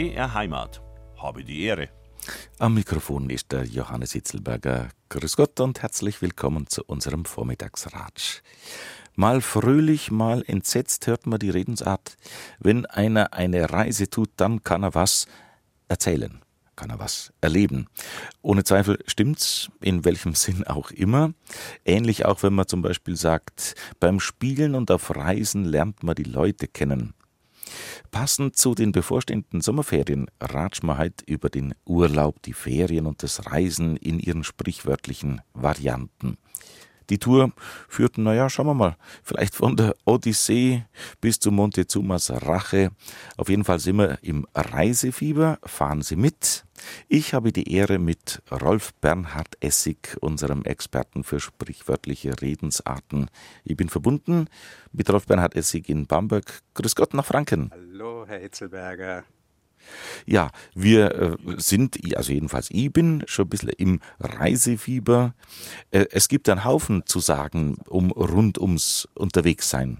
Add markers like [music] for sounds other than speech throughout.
BR Heimat. Habe die Ehre. Am Mikrofon ist der Johannes Hitzelberger. Grüß Gott und herzlich willkommen zu unserem Vormittagsratsch. Mal fröhlich, mal entsetzt hört man die Redensart. Wenn einer eine Reise tut, dann kann er was erzählen kann er was erleben. Ohne Zweifel stimmt's, in welchem [laughs] Sinn auch immer. Ähnlich auch, wenn man zum Beispiel sagt, beim Spielen und auf Reisen lernt man die Leute kennen. Passend zu den bevorstehenden Sommerferien ratschen wir heute über den Urlaub, die Ferien und das Reisen in ihren sprichwörtlichen Varianten. Die Tour führt, naja, schauen wir mal, vielleicht von der Odyssee bis zu Montezumas Rache. Auf jeden Fall sind wir im Reisefieber. Fahren Sie mit. Ich habe die Ehre, mit Rolf Bernhard Essig, unserem Experten für sprichwörtliche Redensarten. Ich bin verbunden mit Rolf Bernhard Essig in Bamberg. Grüß Gott nach Franken. Hallo, Herr Hitzelberger. Ja, wir äh, sind, also jedenfalls ich bin schon ein bisschen im Reisefieber. Äh, es gibt einen Haufen zu sagen, um rund ums Unterwegssein.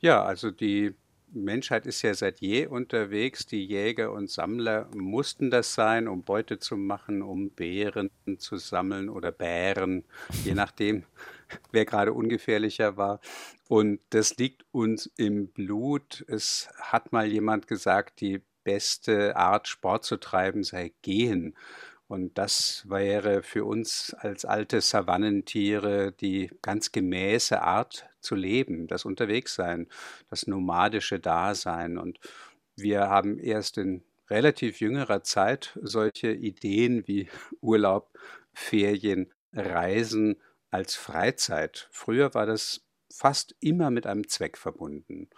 Ja, also die Menschheit ist ja seit je unterwegs. Die Jäger und Sammler mussten das sein, um Beute zu machen, um Beeren zu sammeln oder Bären, je [laughs] nachdem, [laughs] wer gerade ungefährlicher war. Und das liegt uns im Blut. Es hat mal jemand gesagt, die beste Art, Sport zu treiben, sei Gehen. Und das wäre für uns als alte Savannentiere die ganz gemäße Art zu leben, das Unterwegssein, das nomadische Dasein. Und wir haben erst in relativ jüngerer Zeit solche Ideen wie [laughs] Urlaub, Ferien, Reisen als Freizeit. Früher war das fast immer mit einem Zweck verbunden.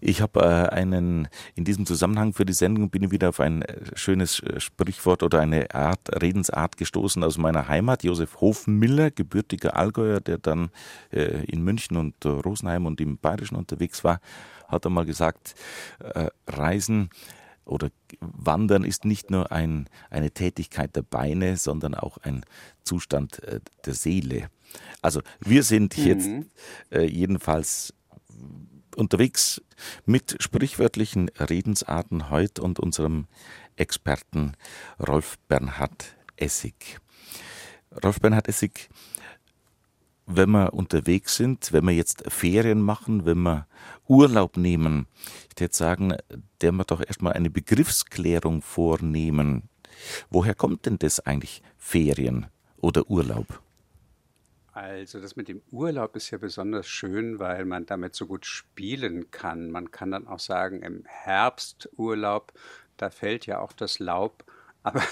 Ich habe äh, einen, in diesem Zusammenhang für die Sendung bin ich wieder auf ein äh, schönes äh, Sprichwort oder eine Art, Redensart gestoßen aus meiner Heimat. Josef Hofmiller, gebürtiger Allgäuer, der dann äh, in München und äh, Rosenheim und im Bayerischen unterwegs war, hat einmal gesagt, äh, Reisen oder Wandern ist nicht nur ein, eine Tätigkeit der Beine, sondern auch ein Zustand äh, der Seele. Also wir sind mhm. jetzt äh, jedenfalls unterwegs mit sprichwörtlichen Redensarten heute und unserem Experten Rolf Bernhard Essig. Rolf Bernhard Essig, wenn wir unterwegs sind, wenn wir jetzt Ferien machen, wenn wir Urlaub nehmen, ich würde sagen, der wir doch erstmal eine Begriffsklärung vornehmen. Woher kommt denn das eigentlich, Ferien oder Urlaub? Also das mit dem Urlaub ist ja besonders schön, weil man damit so gut spielen kann. Man kann dann auch sagen, im Herbsturlaub, da fällt ja auch das Laub. Aber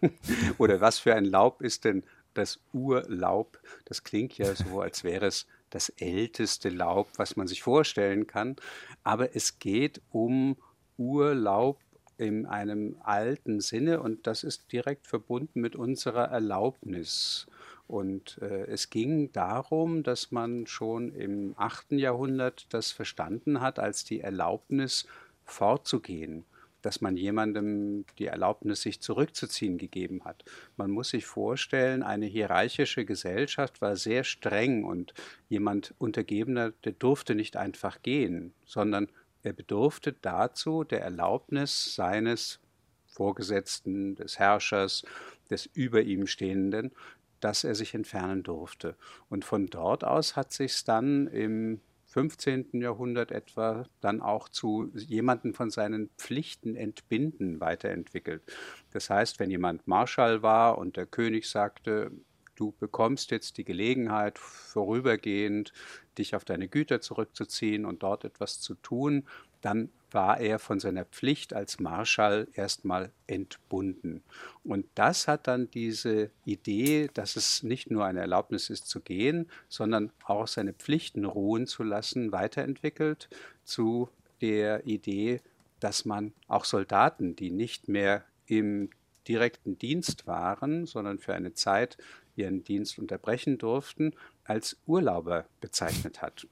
[laughs] oder was für ein Laub ist denn das Urlaub? Das klingt ja so, [laughs] als wäre es das älteste Laub, was man sich vorstellen kann. Aber es geht um Urlaub in einem alten Sinne und das ist direkt verbunden mit unserer Erlaubnis. Und äh, es ging darum, dass man schon im 8. Jahrhundert das verstanden hat als die Erlaubnis fortzugehen, dass man jemandem die Erlaubnis, sich zurückzuziehen, gegeben hat. Man muss sich vorstellen, eine hierarchische Gesellschaft war sehr streng und jemand Untergebener, der durfte nicht einfach gehen, sondern er bedurfte dazu der Erlaubnis seines Vorgesetzten, des Herrschers, des über ihm Stehenden, dass er sich entfernen durfte. Und von dort aus hat sich dann im 15. Jahrhundert etwa dann auch zu jemanden von seinen Pflichten entbinden weiterentwickelt. Das heißt, wenn jemand Marschall war und der König sagte, du bekommst jetzt die Gelegenheit, vorübergehend dich auf deine Güter zurückzuziehen und dort etwas zu tun, dann war er von seiner Pflicht als Marschall erstmal entbunden. Und das hat dann diese Idee, dass es nicht nur eine Erlaubnis ist zu gehen, sondern auch seine Pflichten ruhen zu lassen, weiterentwickelt zu der Idee, dass man auch Soldaten, die nicht mehr im direkten Dienst waren, sondern für eine Zeit ihren Dienst unterbrechen durften, als Urlauber bezeichnet hat.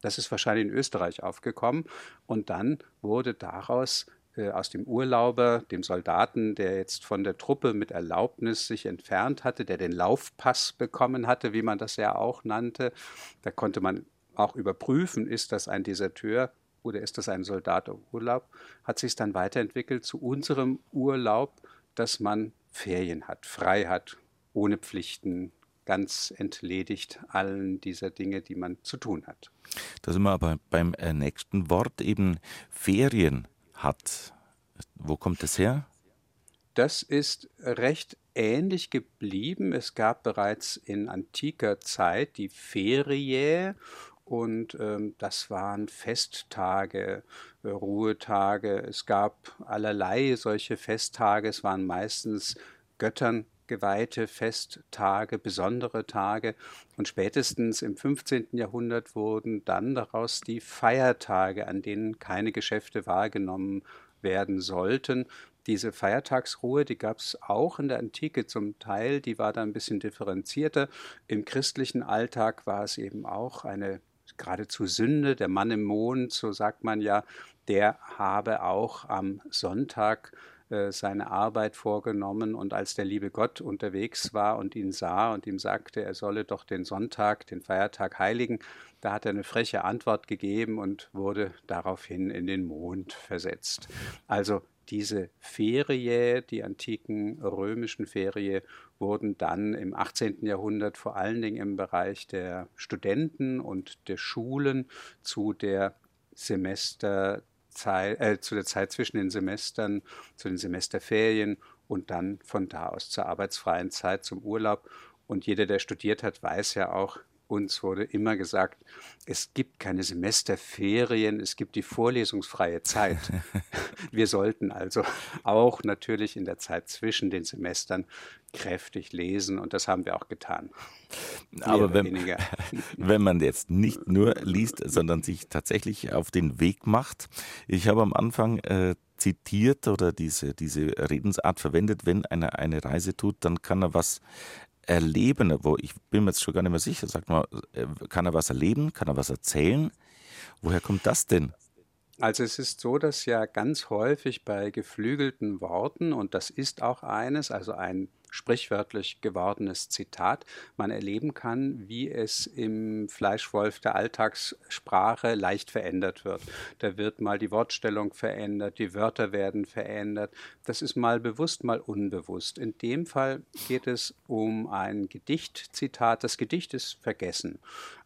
Das ist wahrscheinlich in Österreich aufgekommen. Und dann wurde daraus äh, aus dem Urlauber, dem Soldaten, der jetzt von der Truppe mit Erlaubnis sich entfernt hatte, der den Laufpass bekommen hatte, wie man das ja auch nannte. Da konnte man auch überprüfen, ist das ein Deserteur oder ist das ein Soldatenurlaub, hat sich dann weiterentwickelt zu unserem Urlaub, dass man Ferien hat, frei hat, ohne Pflichten, ganz entledigt allen dieser Dinge, die man zu tun hat. Da sind wir aber beim äh, nächsten Wort eben Ferien hat. Wo kommt das her? Das ist recht ähnlich geblieben. Es gab bereits in antiker Zeit die Ferie und ähm, das waren Festtage, äh, Ruhetage. Es gab allerlei solche Festtage. Es waren meistens Göttern geweihte Festtage, besondere Tage. Und spätestens im 15. Jahrhundert wurden dann daraus die Feiertage, an denen keine Geschäfte wahrgenommen werden sollten. Diese Feiertagsruhe, die gab es auch in der Antike zum Teil, die war da ein bisschen differenzierter. Im christlichen Alltag war es eben auch eine geradezu Sünde, der Mann im Mond, so sagt man ja, der habe auch am Sonntag seine Arbeit vorgenommen und als der liebe Gott unterwegs war und ihn sah und ihm sagte, er solle doch den Sonntag, den Feiertag heiligen, da hat er eine freche Antwort gegeben und wurde daraufhin in den Mond versetzt. Also diese Ferie, die antiken römischen Ferie, wurden dann im 18. Jahrhundert vor allen Dingen im Bereich der Studenten und der Schulen zu der Semester Zeit, äh, zu der Zeit zwischen den Semestern, zu den Semesterferien und dann von da aus zur arbeitsfreien Zeit, zum Urlaub. Und jeder, der studiert hat, weiß ja auch, uns wurde immer gesagt, es gibt keine Semesterferien, es gibt die vorlesungsfreie Zeit. [laughs] Wir sollten also auch natürlich in der Zeit zwischen den Semestern kräftig lesen und das haben wir auch getan. Aber wenn, [laughs] wenn man jetzt nicht nur liest, sondern sich tatsächlich auf den Weg macht. Ich habe am Anfang äh, zitiert oder diese, diese Redensart verwendet, wenn einer eine Reise tut, dann kann er was erleben, wo ich bin mir jetzt schon gar nicht mehr sicher, sagt mal, äh, kann er was erleben, kann er was erzählen? Woher kommt das denn? Also es ist so, dass ja ganz häufig bei geflügelten Worten, und das ist auch eines, also ein sprichwörtlich gewordenes Zitat, man erleben kann, wie es im Fleischwolf der Alltagssprache leicht verändert wird. Da wird mal die Wortstellung verändert, die Wörter werden verändert. Das ist mal bewusst, mal unbewusst. In dem Fall geht es um ein Gedichtzitat. Das Gedicht ist vergessen,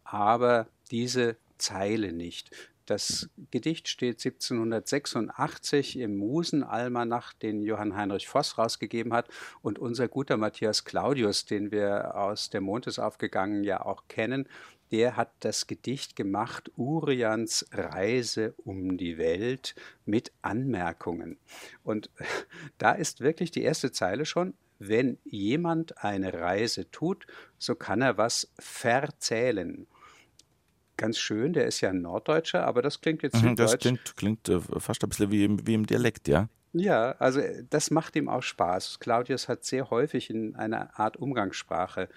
aber diese Zeile nicht. Das Gedicht steht 1786 im Musenalmanach, den Johann Heinrich Voss rausgegeben hat. Und unser guter Matthias Claudius, den wir aus der Mond ist aufgegangen ja auch kennen, der hat das Gedicht gemacht, Urians Reise um die Welt mit Anmerkungen. Und [laughs] da ist wirklich die erste Zeile schon, wenn jemand eine Reise tut, so kann er was verzählen ganz schön. Der ist ja ein Norddeutscher, aber das klingt jetzt mhm, Das klingt, klingt äh, fast ein bisschen wie im, wie im Dialekt, ja? Ja, also äh, das macht ihm auch Spaß. Claudius hat sehr häufig in einer Art Umgangssprache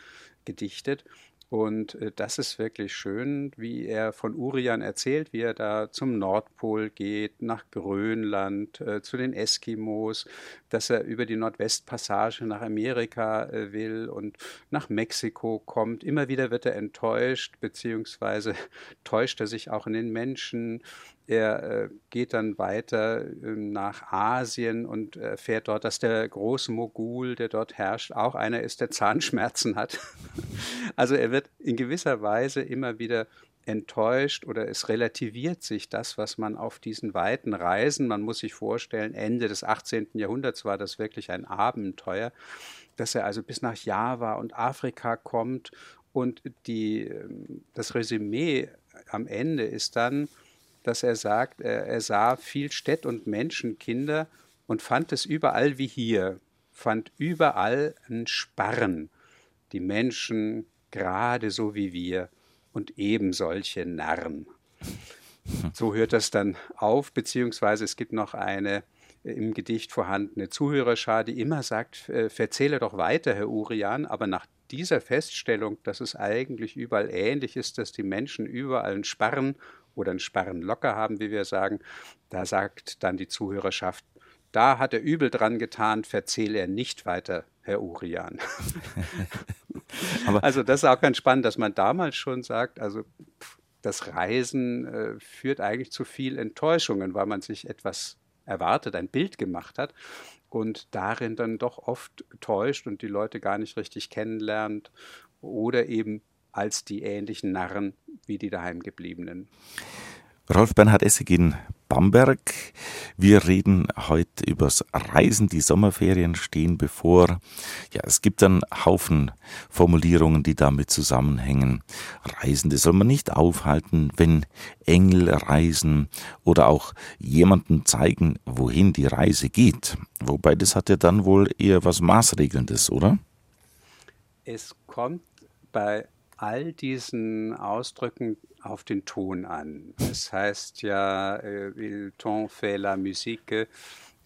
gedichtet und äh, das ist wirklich schön, wie er von Urian erzählt, wie er da zum Nordpol geht, nach Grönland, äh, zu den Eskimos, dass er über die Nordwestpassage nach Amerika äh, will und nach Mexiko kommt. Immer wieder wird er enttäuscht, beziehungsweise [laughs] täuscht er sich auch in den Menschen. Er äh, geht dann weiter äh, nach Asien und erfährt dort, dass der große Mogul, der dort herrscht, auch einer ist, der Zahnschmerzen hat. [laughs] also er wird in gewisser Weise immer wieder enttäuscht oder es relativiert sich das, was man auf diesen weiten Reisen, man muss sich vorstellen, Ende des 18. Jahrhunderts war das wirklich ein Abenteuer, dass er also bis nach Java und Afrika kommt und die, ähm, das Resümee am Ende ist dann, dass er sagt, er, er sah viel Städt- und Menschenkinder und fand es überall wie hier, fand überall ein Sparren, die Menschen gerade so wie wir und eben solche Narren. [laughs] So hört das dann auf, beziehungsweise es gibt noch eine im Gedicht vorhandene Zuhörerschar, die immer sagt, äh, verzähle doch weiter, Herr Urian, aber nach dieser Feststellung, dass es eigentlich überall ähnlich ist, dass die Menschen überall Sparren oder einen Sparren locker haben, wie wir sagen, da sagt dann die Zuhörerschaft, da hat er übel dran getan, verzähle er nicht weiter, Herr Urian. [laughs] also das ist auch ganz spannend, dass man damals schon sagt, also das Reisen äh, führt eigentlich zu viel Enttäuschungen, weil man sich etwas erwartet, ein Bild gemacht hat und darin dann doch oft täuscht und die Leute gar nicht richtig kennenlernt oder eben als die ähnlichen Narren wie die daheimgebliebenen. Rolf Bernhard Essig in Bamberg. Wir reden heute übers Reisen. Die Sommerferien stehen bevor. Ja, es gibt einen Haufen Formulierungen, die damit zusammenhängen. Reisende soll man nicht aufhalten, wenn Engel reisen oder auch jemanden zeigen, wohin die Reise geht. Wobei das hat ja dann wohl eher was Maßregelndes, oder? Es kommt bei all diesen Ausdrücken auf den Ton an. Es heißt ja, äh, il ton fait la musique.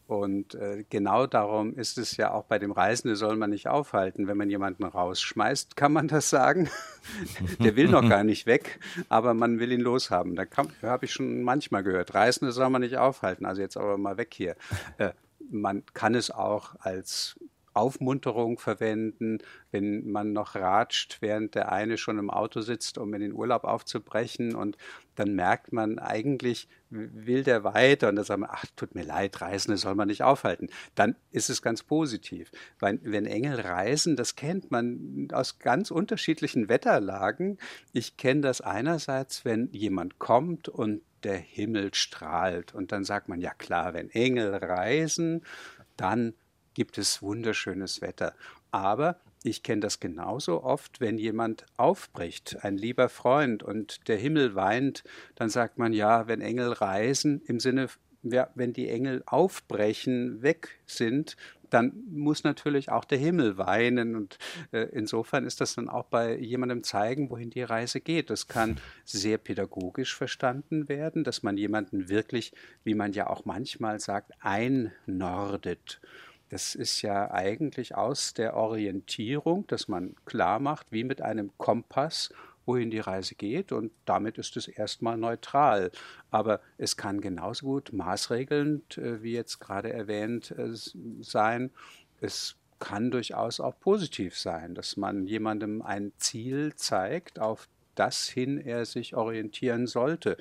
Und äh, genau darum ist es ja auch bei dem Reisenden soll man nicht aufhalten. Wenn man jemanden rausschmeißt, kann man das sagen. [laughs] Der will noch gar nicht weg, aber man will ihn loshaben. Da habe ich schon manchmal gehört. Reisende soll man nicht aufhalten. Also jetzt aber mal weg hier. Äh, man kann es auch als Aufmunterung verwenden, wenn man noch ratscht, während der eine schon im Auto sitzt, um in den Urlaub aufzubrechen und dann merkt man, eigentlich will der weiter und dann sagt man, ach, tut mir leid, Reisende soll man nicht aufhalten. Dann ist es ganz positiv. Weil wenn Engel reisen, das kennt man aus ganz unterschiedlichen Wetterlagen. Ich kenne das einerseits, wenn jemand kommt und der Himmel strahlt und dann sagt man, ja klar, wenn Engel reisen, dann gibt es wunderschönes Wetter. Aber ich kenne das genauso oft, wenn jemand aufbricht, ein lieber Freund und der Himmel weint, dann sagt man ja, wenn Engel reisen, im Sinne, ja, wenn die Engel aufbrechen, weg sind, dann muss natürlich auch der Himmel weinen. Und äh, insofern ist das dann auch bei jemandem zeigen, wohin die Reise geht. Das kann sehr pädagogisch verstanden werden, dass man jemanden wirklich, wie man ja auch manchmal sagt, einnordet. Das ist ja eigentlich aus der Orientierung, dass man klar macht, wie mit einem Kompass, wohin die Reise geht und damit ist es erstmal neutral. Aber es kann genauso gut maßregelnd, äh, wie jetzt gerade erwähnt, äh, sein. Es kann durchaus auch positiv sein, dass man jemandem ein Ziel zeigt, auf das hin er sich orientieren sollte,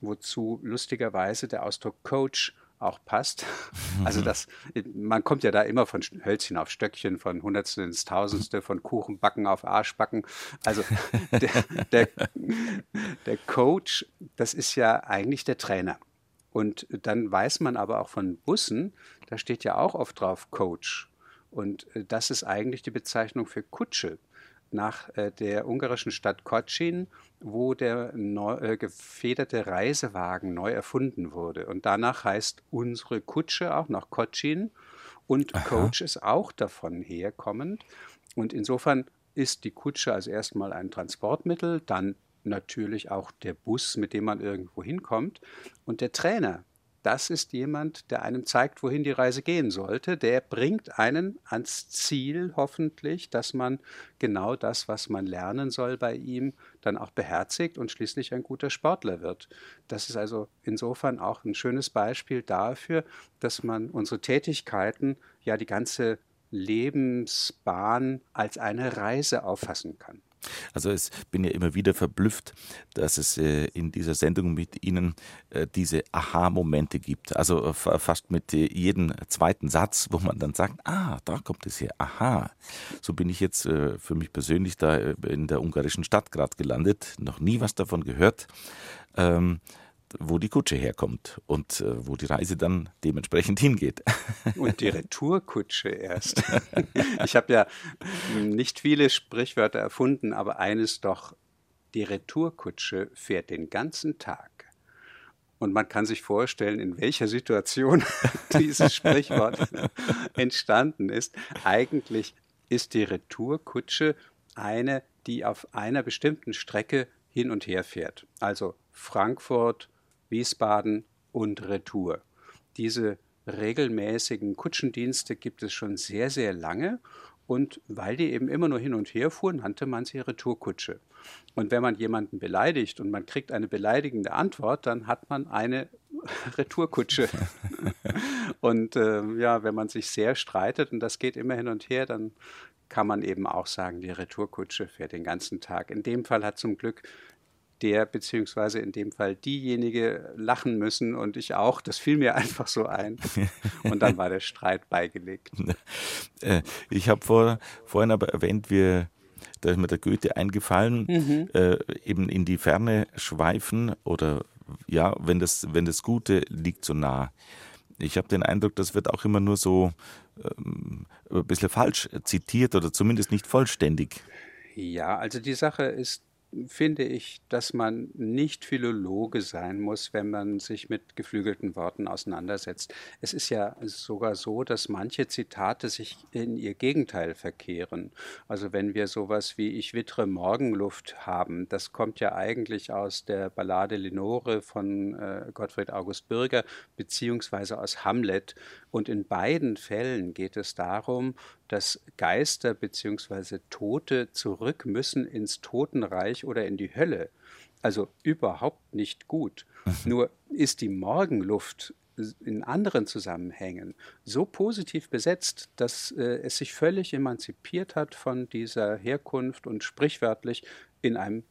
wozu lustigerweise der Ausdruck Coach auch passt. [laughs] Also das, man kommt ja da immer von Hölzchen auf Stöckchen, von Hundertstel ins Tausendste, von Kuchenbacken auf Arschbacken. Also [laughs] der, der, der Coach, das ist ja eigentlich der Trainer. Und dann weiß man aber auch von Bussen, da steht ja auch oft drauf Coach. Und äh, das ist eigentlich die Bezeichnung für Kutsche nach äh, der ungarischen Stadt Kocin, wo der neu, äh, gefederte Reisewagen neu erfunden wurde. Und danach heißt unsere Kutsche auch nach Kocin und Aha. Coach ist auch davon herkommend. Und insofern ist die Kutsche also erstmal ein Transportmittel, dann natürlich auch der Bus, mit dem man irgendwo hinkommt. Und der Trainer, das ist jemand, der einem zeigt, wohin die Reise gehen sollte. Der bringt einen ans Ziel hoffentlich, dass man genau das, was man lernen soll bei ihm, dann auch beherzigt und schließlich ein guter Sportler wird. Das ist also insofern auch ein schönes Beispiel dafür, dass man unsere Tätigkeiten, ja die ganze Lebensbahn als eine Reise auffassen kann. Also ich bin ja immer wieder verblüfft, dass es äh, in dieser Sendung mit Ihnen äh, diese Aha-Momente gibt. Also äh, fast mit jedem zweiten Satz, wo man dann sagt, ah, da kommt es her, aha. So bin ich jetzt für mich persönlich da in der ungarischen Stadt gerade gelandet, noch nie was davon gehört. Ähm, wo die Kutsche herkommt und äh, wo die Reise dann dementsprechend hingeht. [laughs] Und die Retourkutsche erst. [laughs] Ich habe ja nicht viele Sprichwörter erfunden, aber eines doch, die Retourkutsche fährt den ganzen Tag. Und man kann sich vorstellen, in welcher Situation [laughs] dieses Sprichwort entstanden ist. Eigentlich ist die Retourkutsche eine, die auf einer bestimmten Strecke hin und her fährt. Also Frankfurt, Wiesbaden und Retour. Diese regelmäßigen Kutschendienste gibt es schon sehr, sehr lange. Und weil die eben immer nur hin und her fuhren, nannte man sie Retourkutsche. Und wenn man jemanden beleidigt und man kriegt eine beleidigende Antwort, dann hat man eine [laughs] Retourkutsche. [laughs] und äh, ja, wenn man sich sehr streitet und das geht immer hin und her, dann kann man eben auch sagen, die Retourkutsche fährt den ganzen Tag. In dem Fall hat zum Glück der beziehungsweise in dem Fall diejenige lachen müssen und ich auch. Das fiel mir [laughs] einfach so ein. Und dann war der Streit beigelegt. [laughs] Äh, ich habe vor, vorhin aber erwähnt, wir da ist mir der Goethe eingefallen, mhm. äh, eben in die Ferne schweifen oder ja, wenn das, wenn das Gute liegt so nah. Ich habe den Eindruck, das wird auch immer nur so ähm, ein bisschen falsch zitiert oder zumindest nicht vollständig. Ja, also die Sache ist finde ich, dass man nicht Philologe sein muss, wenn man sich mit geflügelten Worten auseinandersetzt. Es ist ja sogar so, dass manche Zitate sich in ihr Gegenteil verkehren. Also wenn wir sowas wie Ich wittere Morgenluft haben, das kommt ja eigentlich aus der Ballade Lenore von äh, Gottfried August Bürger beziehungsweise aus Hamlet. Und in beiden Fällen geht es darum, dass Geister bzw. Tote zurück müssen ins Totenreich oder in die Hölle. Also überhaupt nicht gut. Mhm. Nur ist die Morgenluft in anderen Zusammenhängen so positiv besetzt, dass äh, es sich völlig emanzipiert hat von dieser Herkunft und sprichwörtlich in einem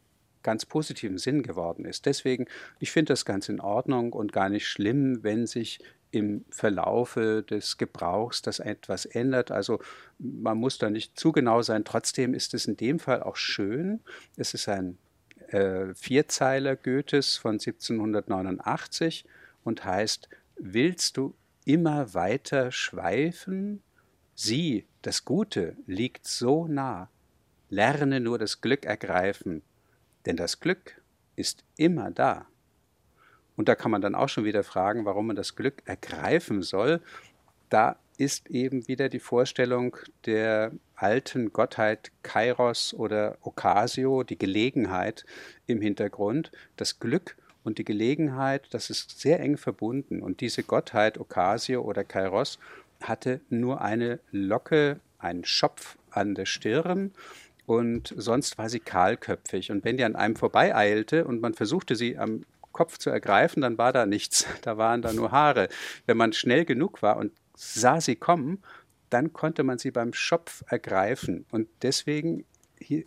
ganz positiven Sinn geworden ist. Deswegen, ich finde das ganz in Ordnung und gar nicht schlimm, wenn sich im Verlaufe des Gebrauchs das etwas ändert. Also man muss da nicht zu genau sein. Trotzdem ist es in dem Fall auch schön. Es ist ein äh, Vierzeiler Goethes von 1789 und heißt, willst du immer weiter schweifen? Sieh, das Gute liegt so nah. Lerne nur das Glück ergreifen, denn das Glück ist immer da. Und da kann man dann auch schon wieder fragen, warum man das Glück ergreifen soll. Da ist eben wieder die Vorstellung der alten Gottheit Kairos oder Ocasio, die Gelegenheit im Hintergrund. Das Glück und die Gelegenheit, das ist sehr eng verbunden. Und diese Gottheit Ocasio oder Kairos hatte nur eine Locke, einen Schopf an der Stirn und sonst war sie kahlköpfig. Und wenn die an einem vorbeieilte und man versuchte sie am Kopf zu ergreifen, dann war da nichts, [laughs] da waren da nur Haare. Wenn man schnell genug war und sah sie kommen, dann konnte man sie beim Schopf ergreifen. Und deswegen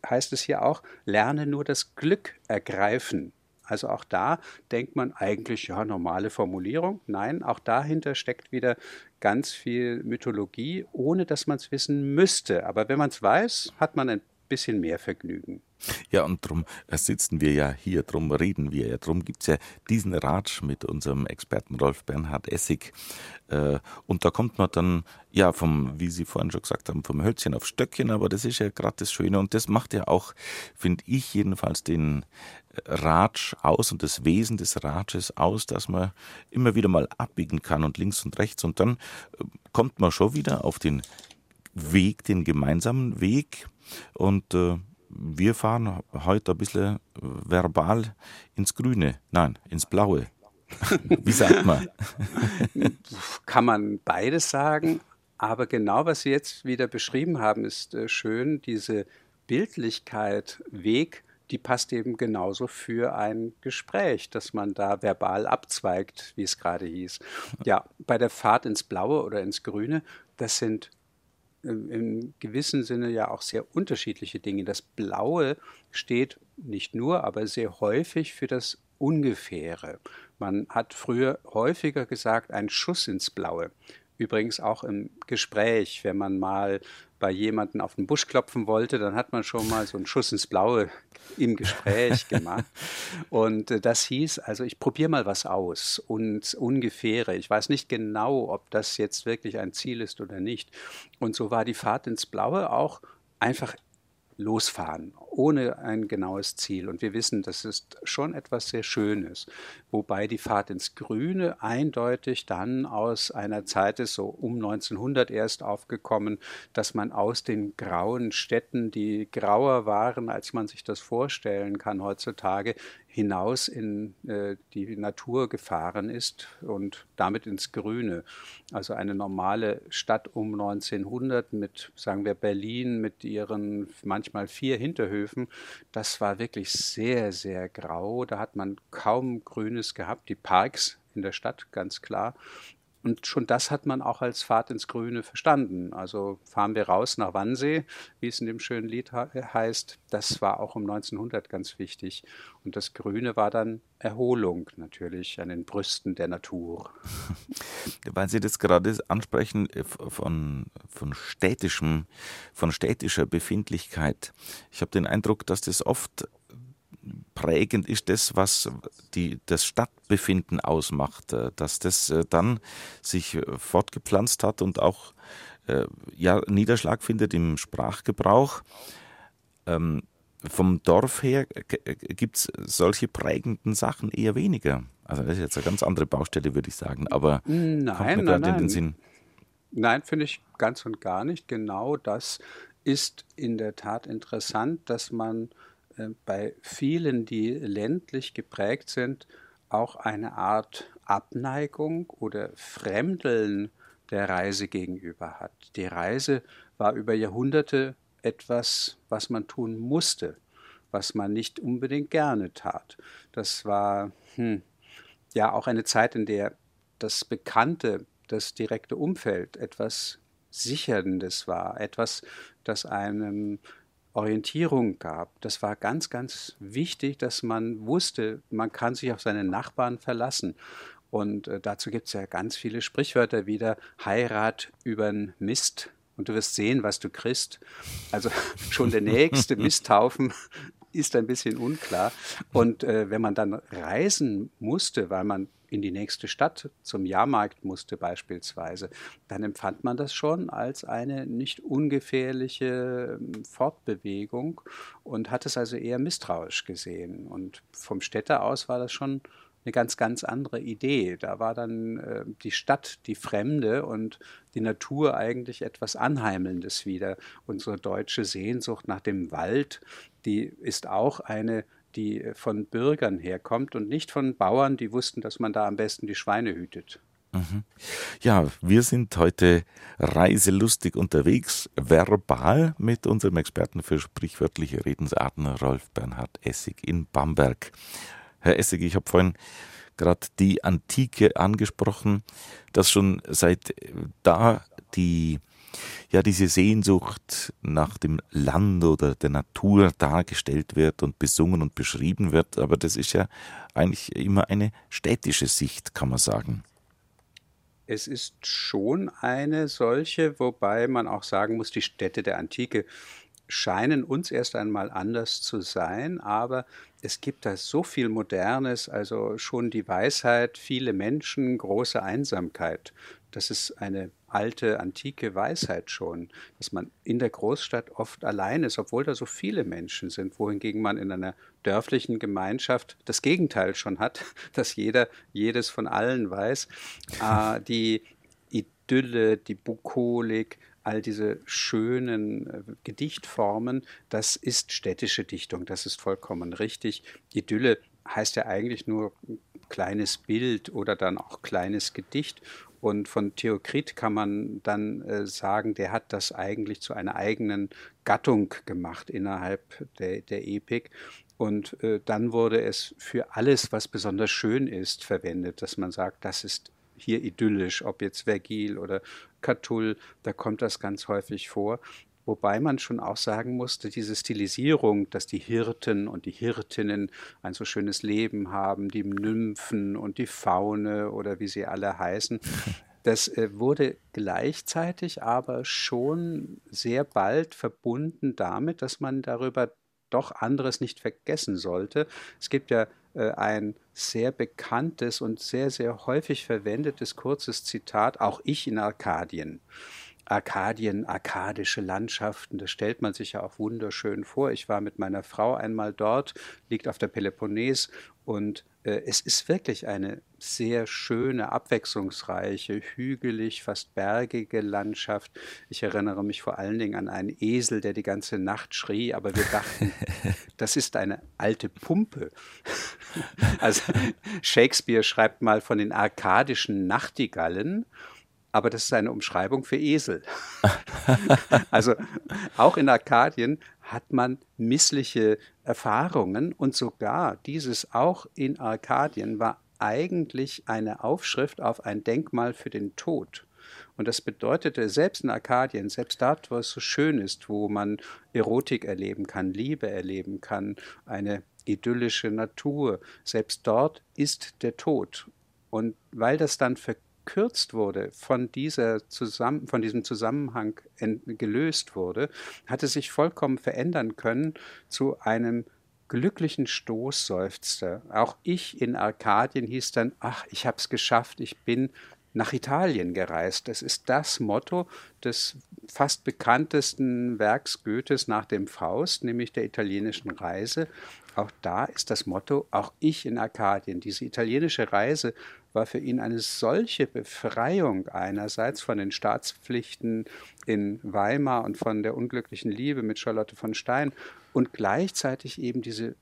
heißt es hier auch, lerne nur das Glück ergreifen. Also auch da denkt man eigentlich, ja, normale Formulierung. Nein, auch dahinter steckt wieder ganz viel Mythologie, ohne dass man es wissen müsste. Aber wenn man es weiß, hat man ein bisschen mehr Vergnügen. Ja, und darum äh, sitzen wir ja hier, darum reden wir ja, darum gibt es ja diesen Ratsch mit unserem Experten Rolf Bernhard Essig. Äh, und da kommt man dann, ja, vom, wie Sie vorhin schon gesagt haben, vom Hölzchen auf Stöckchen, aber das ist ja gerade das Schöne und das macht ja auch, finde ich jedenfalls, den äh, Ratsch aus und das Wesen des Ratsches aus, dass man immer wieder mal abbiegen kann und links und rechts und dann kommt man schon wieder auf den Weg, den gemeinsamen Weg und äh, wir fahren heute ein bisschen verbal ins Grüne, nein, ins Blaue. [laughs] Wie sagt man? [laughs] Kann man beides sagen, aber genau was Sie jetzt wieder beschrieben haben, ist äh, schön. Diese Bildlichkeit, Weg, die passt eben genauso für ein Gespräch, dass man da verbal abzweigt, wie es gerade hieß. Ja, bei der Fahrt ins Blaue oder ins Grüne, das sind im gewissen Sinne ja auch sehr unterschiedliche Dinge. Das Blaue steht nicht nur, aber sehr häufig für das Ungefähre. Man hat früher häufiger gesagt, ein Schuss ins Blaue. Übrigens auch im Gespräch, wenn man mal bei jemandem auf den Busch klopfen wollte, dann hat man schon mal so einen Schuss ins Blaue im Gespräch [laughs] gemacht. Und äh, das hieß, also ich probiere mal was aus und ungefähre. Ich weiß nicht genau, ob das jetzt wirklich ein Ziel ist oder nicht. Und so war die Fahrt ins Blaue auch einfach losfahren, ohne ein genaues Ziel. Und wir wissen, das ist schon etwas sehr Schönes. Wobei die Fahrt ins Grüne eindeutig dann aus einer Zeit ist, so um 1900 erst aufgekommen, dass man aus den grauen Städten, die grauer waren, als man sich das vorstellen kann heutzutage, hinaus in äh, die Natur gefahren ist und damit ins Grüne. Also eine normale Stadt um 1900 mit, sagen wir, Berlin mit ihren manchmal vier Hinterhöfen, das war wirklich sehr, sehr grau. Da hat man kaum Grünes gehabt. Die Parks in der Stadt, ganz klar. Und schon das hat man auch als Fahrt ins Grüne verstanden. Also fahren wir raus nach Wannsee, wie es in dem schönen Lied heißt. Das war auch um 1900 ganz wichtig. Und das Grüne war dann Erholung natürlich an den Brüsten der Natur. [laughs] Weil Sie das gerade ansprechen äh, von, von städtischem, von städtischer Befindlichkeit. Ich habe den Eindruck, dass das oft prägend ist das, was die, das Stadtbefinden ausmacht, äh, dass das äh, dann sich äh, fortgepflanzt hat und auch ja, Niederschlag findet im Sprachgebrauch. Ähm, vom Dorf her gibt es solche prägenden Sachen eher weniger. Also das ist jetzt eine ganz andere Baustelle, würde ich sagen. Aber nein, kommt mir nein, nein. in den Sinn. Nein, finde ich ganz und gar nicht. Genau das ist in der Tat interessant, dass man bei vielen, die ländlich geprägt sind, auch eine Art Abneigung oder Fremdeln der Reise gegenüber hat. Die Reise war über Jahrhunderte etwas, was man tun musste, was man nicht unbedingt gerne tat. Das war hm, ja auch eine Zeit, in der das Bekannte, das direkte Umfeld etwas Sicherndes war, etwas, das einem Orientierung gab. Das war ganz, ganz wichtig, dass man wusste, man kann sich auf seine Nachbarn verlassen. Und äh, dazu gibt es ja ganz viele Sprichwörter wieder. Heirat übern Mist und du wirst sehen, was du kriegst. Also [laughs] schon der nächste [laughs] Misthaufen ist ein bisschen unklar. Und äh, wenn man dann reisen musste, weil man in die nächste Stadt zum Jahrmarkt musste beispielsweise, dann empfand man das schon als eine nicht ungefährliche ähm, Fortbewegung und hat es also eher misstrauisch gesehen. Und vom Städter aus war das schon eine ganz, ganz andere Idee. Da war dann äh, die Stadt die Fremde und die Natur eigentlich etwas Anheimelndes wieder. Unsere deutsche Sehnsucht nach dem Wald, die ist auch eine die von Bürgern herkommt und nicht von Bauern, die wussten, dass man da am besten die Schweine hütet. Mhm. Ja, wir sind heute reiselustig unterwegs, verbal mit unserem Experten für sprichwörtliche Redensarten, Rolf Bernhard Essig in Bamberg. Herr Essig, ich habe vorhin gerade die Antike angesprochen, dass schon seit da die ja diese Sehnsucht nach dem Land oder der Natur dargestellt wird und besungen und beschrieben wird, aber das ist ja eigentlich immer eine städtische Sicht, kann man sagen. Es ist schon eine solche, wobei man auch sagen muss, die Städte der Antike scheinen uns erst einmal anders zu sein, aber es gibt da so viel Modernes, also schon die Weisheit, viele Menschen, große Einsamkeit. Das ist eine alte, antike Weisheit schon, dass man in der Großstadt oft allein ist, obwohl da so viele Menschen sind, wohingegen man in einer dörflichen Gemeinschaft das Gegenteil schon hat, [laughs] dass jeder jedes von allen weiß. Äh, die Idylle, die Bukolik, all diese schönen äh, Gedichtformen, das ist städtische Dichtung, das ist vollkommen richtig. Idylle heißt ja eigentlich nur kleines Bild oder dann auch kleines Gedicht. Und von Theokrit kann man dann äh, sagen, der hat das eigentlich zu einer eigenen Gattung gemacht innerhalb der, der Epik. Und äh, dann wurde es für alles, was besonders schön ist, verwendet, dass man sagt, das ist hier idyllisch, ob jetzt Vergil oder Catull, da kommt das ganz häufig vor. Wobei man schon auch sagen musste, diese Stilisierung, dass die Hirten und die Hirtinnen ein so schönes Leben haben, die Nymphen und die Faune oder wie sie alle heißen, [laughs] das äh, wurde gleichzeitig aber schon sehr bald verbunden damit, dass man darüber doch anderes nicht vergessen sollte. Es gibt ja äh, ein sehr bekanntes und sehr, sehr häufig verwendetes kurzes Zitat, auch ich in Arkadien. Arkadien, arkadische Landschaften, das stellt man sich ja auch wunderschön vor. Ich war mit meiner Frau einmal dort, liegt auf der Peloponnes und äh, es ist wirklich eine sehr schöne, abwechslungsreiche, hügelig, fast bergige Landschaft. Ich erinnere mich vor allen Dingen an einen Esel, der die ganze Nacht schrie, aber wir dachten, [laughs] das ist eine alte Pumpe. [laughs] also Shakespeare schreibt mal von den arkadischen Nachtigallen aber das ist eine Umschreibung für Esel. [laughs] also auch in Arkadien hat man missliche Erfahrungen und sogar dieses auch in Arkadien war eigentlich eine Aufschrift auf ein Denkmal für den Tod. Und das bedeutete, selbst in Arkadien, selbst dort, wo es so schön ist, wo man Erotik erleben kann, Liebe erleben kann, eine idyllische Natur, selbst dort ist der Tod. Und weil das dann verkürzt wurde, von, dieser zusammen, von diesem Zusammenhang gelöst wurde, hat es sich vollkommen verändern können zu einem glücklichen Stoßseufzer. Auch ich in Arkadien hieß dann, ach, ich habe es geschafft, ich bin nach Italien gereist. Das ist das Motto des fast bekanntesten Werks Goethes nach dem Faust, nämlich der italienischen Reise. Auch da ist das Motto, auch ich in Arkadien. Diese italienische Reise war für ihn eine solche Befreiung einerseits von den Staatspflichten in Weimar und von der unglücklichen Liebe mit Charlotte von Stein und gleichzeitig eben diese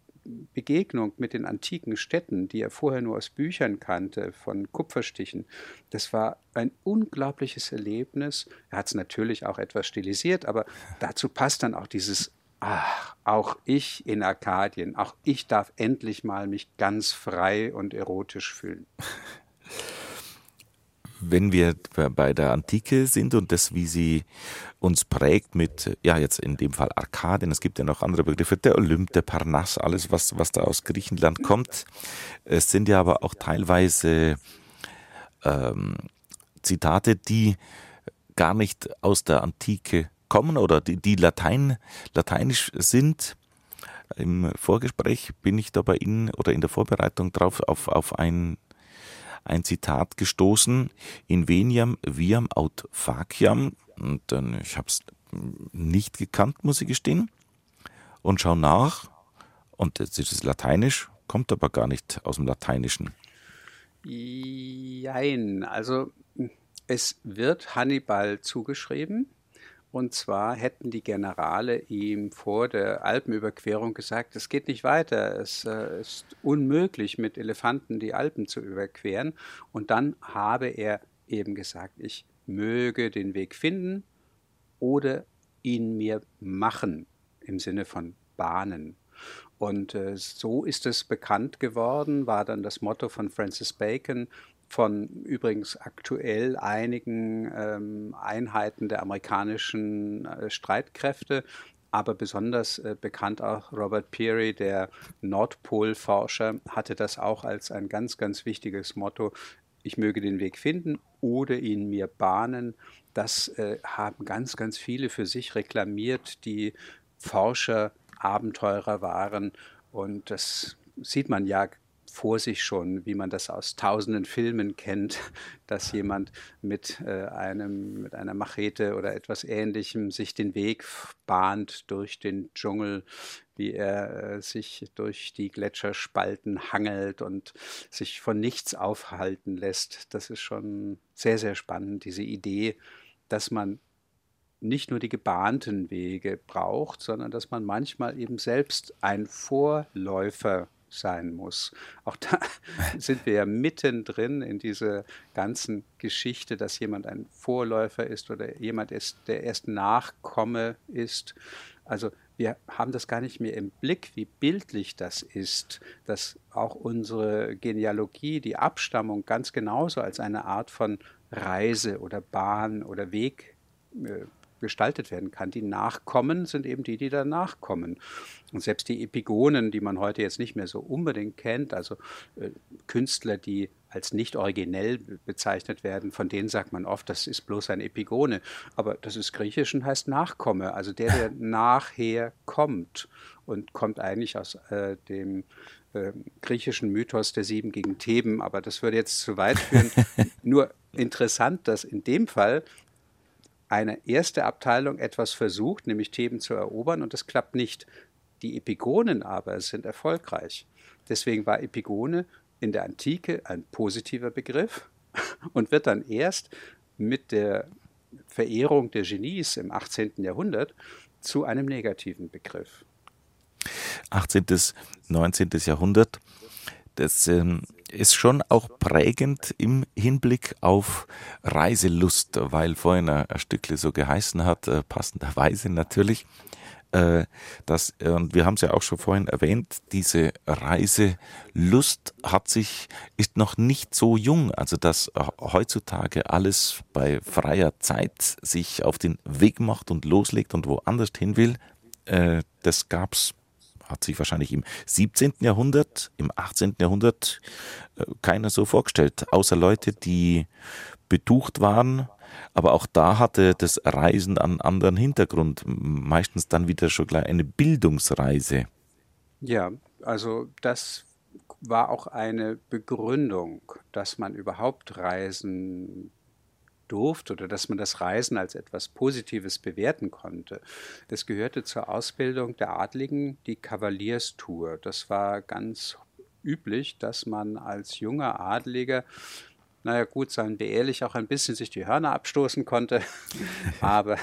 Begegnung mit den antiken Städten, die er vorher nur aus Büchern kannte, von Kupferstichen, das war ein unglaubliches Erlebnis. Er hat es natürlich auch etwas stilisiert, aber dazu passt dann auch dieses Ach, auch ich in Arkadien, auch ich darf endlich mal mich ganz frei und erotisch fühlen. Wenn wir bei der Antike sind und das, wie sie uns prägt mit, ja, jetzt in dem Fall Arkadien, es gibt ja noch andere Begriffe, der Olymp, der Parnass, alles, was, was da aus Griechenland kommt. Es sind ja aber auch teilweise ähm, Zitate, die gar nicht aus der Antike kommen oder die, die Latein, lateinisch sind. Im Vorgespräch bin ich da bei Ihnen oder in der Vorbereitung drauf auf, auf ein ein Zitat gestoßen, in veniam viam aut faciam. Und dann, ich habe es nicht gekannt, muss ich gestehen. Und schau nach. Und jetzt ist es lateinisch, kommt aber gar nicht aus dem Lateinischen. Jein, also es wird Hannibal zugeschrieben. Und zwar hätten die Generale ihm vor der Alpenüberquerung gesagt, es geht nicht weiter, es äh, ist unmöglich, mit Elefanten die Alpen zu überqueren. Und dann habe er eben gesagt, ich möge den Weg finden oder ihn mir machen, im Sinne von bahnen. Und äh, so ist es bekannt geworden, war dann das Motto von Francis Bacon, von übrigens aktuell einigen ähm, Einheiten der amerikanischen äh, Streitkräfte, aber besonders äh, bekannt auch Robert Peary, der Nordpolforscher, hatte das auch als ein ganz, ganz wichtiges Motto. Ich möge den Weg finden oder ihn mir bahnen. Das äh, haben ganz, ganz viele für sich reklamiert, die Forscher, Abenteurer waren. Und das sieht man ja vor sich schon, wie man das aus tausenden Filmen kennt, [laughs] dass jemand mit, äh, einem, mit einer Machete oder etwas Ähnlichem sich den Weg bahnt durch den Dschungel, wie er äh, sich durch die Gletscherspalten hangelt und sich von nichts aufhalten lässt. Das ist schon sehr, sehr spannend, diese Idee, dass man nicht nur die gebahnten Wege braucht, sondern dass man manchmal eben selbst ein Vorläufer sein muss. Auch da [laughs] sind wir ja mittendrin in dieser ganzen Geschichte, dass jemand ein Vorläufer ist oder jemand ist, der erst Nachkomme ist. Also wir haben das gar nicht mehr im Blick, wie bildlich das ist, dass auch unsere Genealogie, die Abstammung ganz genauso als eine Art von Reise oder Bahn oder Weg äh, gestaltet werden kann. Die Nachkommen sind eben die, die danach kommen. Und selbst die Epigonen, die man heute jetzt nicht mehr so unbedingt kennt, also äh, Künstler, die als nicht originell bezeichnet werden, von denen sagt man oft, das ist bloß ein Epigone. Aber das ist griechisch und heißt Nachkomme, also der, der [laughs] nachher kommt und kommt eigentlich aus äh, dem äh, griechischen Mythos der Sieben gegen Theben, aber das würde jetzt zu weit führen. [laughs] Nur interessant, dass in dem Fall eine erste Abteilung etwas versucht, nämlich Theben zu erobern, und das klappt nicht. Die Epigonen aber sind erfolgreich. Deswegen war Epigone in der Antike ein positiver Begriff [laughs] und wird dann erst mit der Verehrung der Genies im 18. Jahrhundert zu einem negativen Begriff. 18. bis 19. Jahrhundert, das ähm, ist schon auch prägend im Hinblick auf Reiselust, weil vorhin ein Stückle so geheißen hat, äh, passenderweise natürlich. äh, das, und wir haben es ja auch schon vorhin erwähnt, diese Reiselust hat sich, ist noch nicht so jung, also dass heutzutage alles bei freier Zeit sich auf den Weg macht und loslegt und woanders hin will, äh, das gab's hat sich wahrscheinlich im 17. Jahrhundert, im 18. Jahrhundert äh, keiner so vorgestellt, außer Leute, die betucht waren, aber auch da hatte das Reisen einen anderen Hintergrund, meistens dann wieder schon gleich eine Bildungsreise. Ja, also das war auch eine Begründung, dass man überhaupt reisen durfte oder dass man das Reisen als etwas Positives bewerten konnte. Es gehörte zur Ausbildung der Adligen die Kavalierstour. Das war ganz üblich, dass man als junger Adliger naja gut, seien wir ehrlich, auch ein bisschen sich die Hörner abstoßen konnte. [laughs] Aber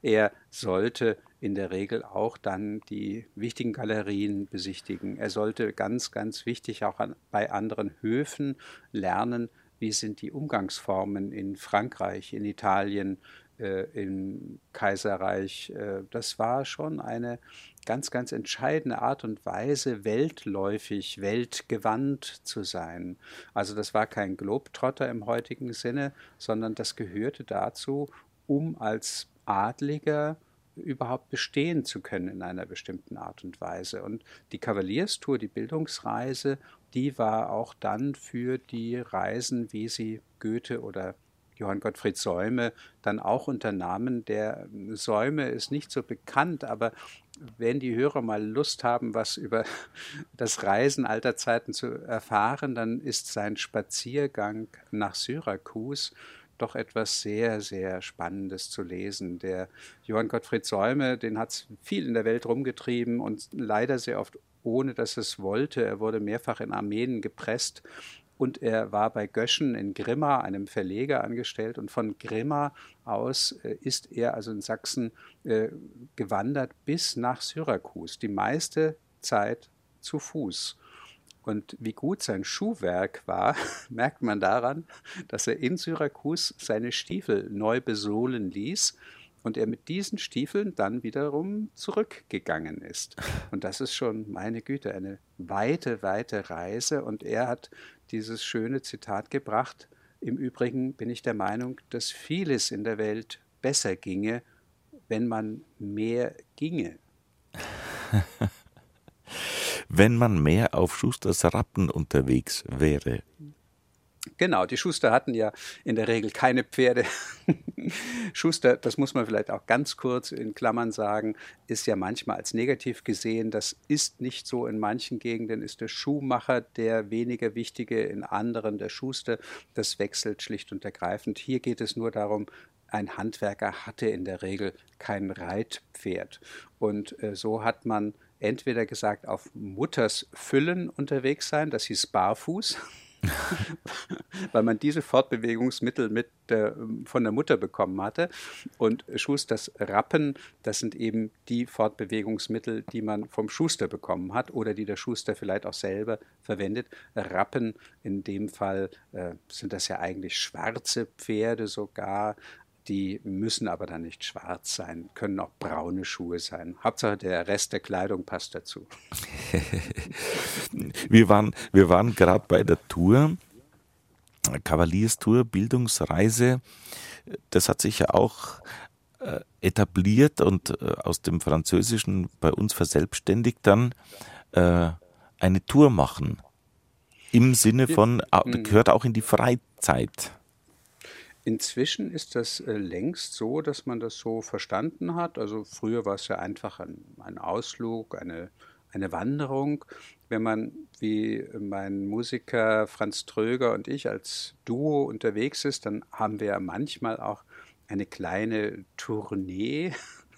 er sollte in der Regel auch dann die wichtigen Galerien besichtigen. Er sollte ganz, ganz wichtig auch an, bei anderen Höfen lernen, wie sind die Umgangsformen in Frankreich, in Italien, äh, im Kaiserreich. Äh, das war schon eine ganz, ganz entscheidende Art und Weise, weltläufig, weltgewandt zu sein. Also das war kein Globetrotter im heutigen Sinne, sondern das gehörte dazu, um als Adliger überhaupt bestehen zu können in einer bestimmten Art und Weise. Und die Kavalierstour, die Bildungsreise, die war auch dann für die Reisen, wie sie Goethe oder Johann Gottfried Säume dann auch unternahmen. Der Säume ist nicht so bekannt, aber wenn die Hörer mal Lust haben, was über [laughs] das Reisen alter Zeiten zu erfahren, dann ist sein Spaziergang nach Syrakus doch etwas sehr, sehr Spannendes zu lesen. Der Johann Gottfried Säume, den hat es viel in der Welt rumgetrieben und leider sehr oft ohne dass es wollte. Er wurde mehrfach in Armeen gepresst und er war bei Göschen in Grimma, einem Verleger, angestellt und von Grimma aus äh, ist er also in Sachsen äh, gewandert bis nach Syrakus, die meiste Zeit zu Fuß. Und wie gut sein Schuhwerk war, [laughs] merkt man daran, dass er in Syrakus seine Stiefel neu besohlen ließ und er mit diesen Stiefeln dann wiederum zurückgegangen ist. Und das ist schon, meine Güte, eine weite, weite Reise. Und er hat dieses schöne Zitat gebracht. Im Übrigen bin ich der Meinung, dass vieles in der Welt besser ginge, wenn man mehr ginge. [laughs] wenn man mehr auf Schusters Rappen unterwegs wäre. Genau, die Schuster hatten ja in der Regel keine Pferde. [laughs] Schuster, das muss man vielleicht auch ganz kurz in Klammern sagen, ist ja manchmal als negativ gesehen. Das ist nicht so. In manchen Gegenden ist der Schuhmacher der weniger wichtige, in anderen der Schuster. Das wechselt schlicht und ergreifend. Hier geht es nur darum, ein Handwerker hatte in der Regel kein Reitpferd. Und äh, so hat man entweder gesagt, auf Mutters Füllen unterwegs sein, das hieß barfuß. [laughs] weil man diese Fortbewegungsmittel mit der, von der Mutter bekommen hatte. Und Schusters Rappen, das sind eben die Fortbewegungsmittel, die man vom Schuster bekommen hat oder die der Schuster vielleicht auch selber verwendet. Rappen, in dem Fall äh, sind das ja eigentlich schwarze Pferde sogar, die müssen aber dann nicht schwarz sein, können auch braune Schuhe sein. Hauptsache der Rest der Kleidung passt dazu. [laughs] wir waren, wir waren gerade bei der Tour, Kavalierstour, Bildungsreise. Das hat sich ja auch äh, etabliert und äh, aus dem Französischen bei uns verselbstständigt dann äh, eine Tour machen. Im Sinne von, mhm. gehört auch in die Freizeit. Inzwischen ist das äh, längst so, dass man das so verstanden hat. Also früher war es ja einfach ein, ein Ausflug, eine, eine Wanderung. Wenn man wie mein Musiker Franz Tröger und ich als Duo unterwegs ist, dann haben wir ja manchmal auch eine kleine Tournee.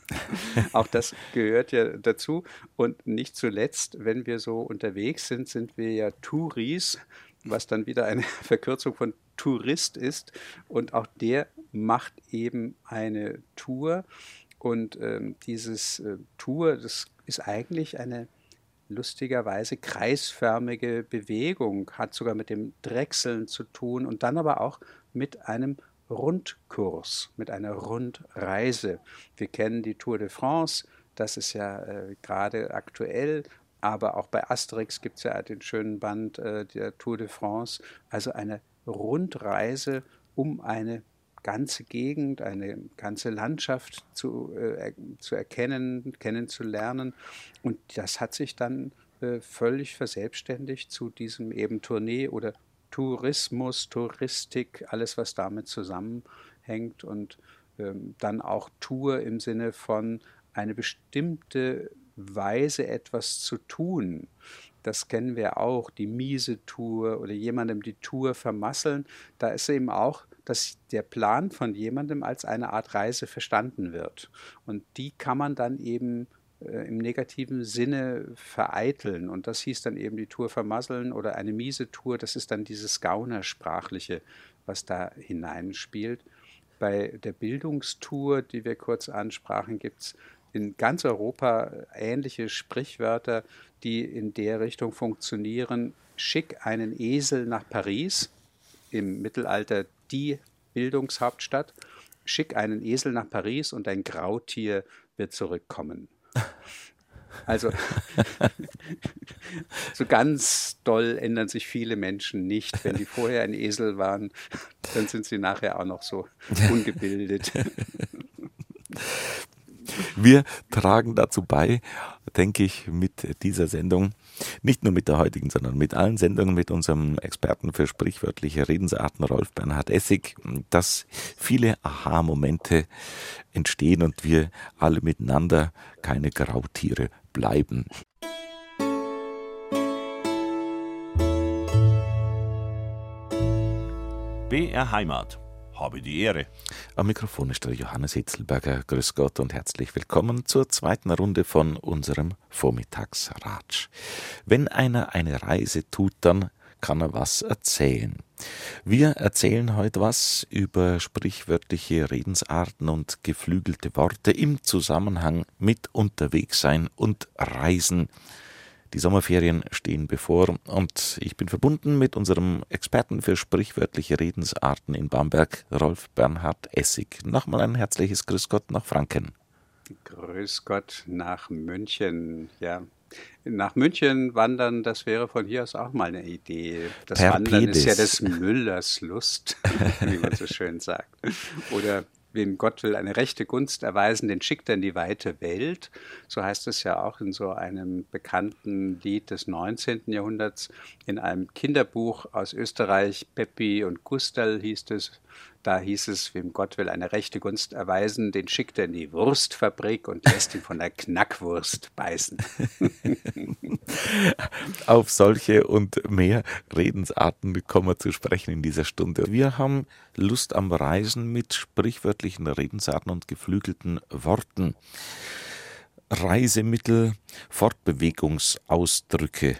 [laughs] auch das gehört ja dazu. Und nicht zuletzt, wenn wir so unterwegs sind, sind wir ja Touris, was dann wieder eine [laughs] Verkürzung von Tourist ist und auch der macht eben eine Tour und ähm, dieses äh, Tour, das ist eigentlich eine lustigerweise kreisförmige Bewegung, hat sogar mit dem Drechseln zu tun und dann aber auch mit einem Rundkurs, mit einer Rundreise. Wir kennen die Tour de France, das ist ja äh, gerade aktuell. Aber auch bei Asterix gibt es ja den schönen Band äh, der Tour de France. Also eine Rundreise um eine ganze Gegend, eine ganze Landschaft zu, äh, zu erkennen, kennenzulernen. Und das hat sich dann äh, völlig verselbstständigt zu diesem eben Tournee oder Tourismus, Touristik, alles, was damit zusammenhängt und ähm, dann auch Tour im Sinne von eine bestimmte Weise etwas zu tun. Das kennen wir auch, die miese Tour oder jemandem die Tour vermasseln. Da ist eben auch, dass der Plan von jemandem als eine Art Reise verstanden wird. Und die kann man dann eben äh, im negativen Sinne vereiteln. Und das hieß dann eben die Tour vermasseln oder eine miese Tour. Das ist dann dieses Gaunersprachliche, was da hineinspielt. Bei der Bildungstour, die wir kurz ansprachen, gibt es in ganz Europa ähnliche Sprichwörter, die in der Richtung funktionieren. Schick einen Esel nach Paris, im Mittelalter die Bildungshauptstadt. Schick einen Esel nach Paris und ein Grautier wird zurückkommen. [laughs] Also [laughs] so ganz doll ändern sich viele Menschen nicht. Wenn die vorher ein Esel waren, dann sind sie nachher auch noch so [laughs] ungebildet. Wir tragen dazu bei, denke ich, mit dieser Sendung, nicht nur mit der heutigen, sondern mit allen Sendungen mit unserem Experten für sprichwörtliche Redensarten Rolf Bernhard Essig, dass viele Aha-Momente entstehen und wir alle miteinander keine Grautiere bleiben. BR Heimat habe die Ehre. Am Mikrofon ist der Johannes Hitzelberger. Grüß Gott und herzlich willkommen zur zweiten Runde von unserem Vormittagsratsch. Wenn einer eine Reise tut, dann kann er was erzählen. Wir erzählen heute was über sprichwörtliche Redensarten und geflügelte Worte im Zusammenhang mit Unterwegssein und Reisen die Sommerferien stehen bevor und ich bin verbunden mit unserem Experten für sprichwörtliche Redensarten in Bamberg, Rolf Bernhard Essig. Nochmal ein herzliches Grüß Gott nach Franken. Grüß Gott nach München, ja. Nach München wandern, das wäre von hier aus auch mal eine Idee. Das per Wandern ist ja des Müllers Lust, [laughs] wie man so schön sagt. Oder wem Gott will eine rechte Gunst erweisen, den schickt er in die weite Welt. So heißt es ja auch in so einem bekannten Lied des 19. Jahrhunderts. In einem Kinderbuch aus Österreich, Peppi und Gustal hieß es, da hieß es, wem Gott will eine rechte Gunst erweisen, den schickt er in die Wurstfabrik und lässt ihn von der Knackwurst beißen. [laughs] Auf solche und mehr Redensarten kommen wir zu sprechen in dieser Stunde. Wir haben Lust am Reisen mit sprichwörtlichen Redensarten und geflügelten Worten. Reisemittel, Fortbewegungsausdrücke,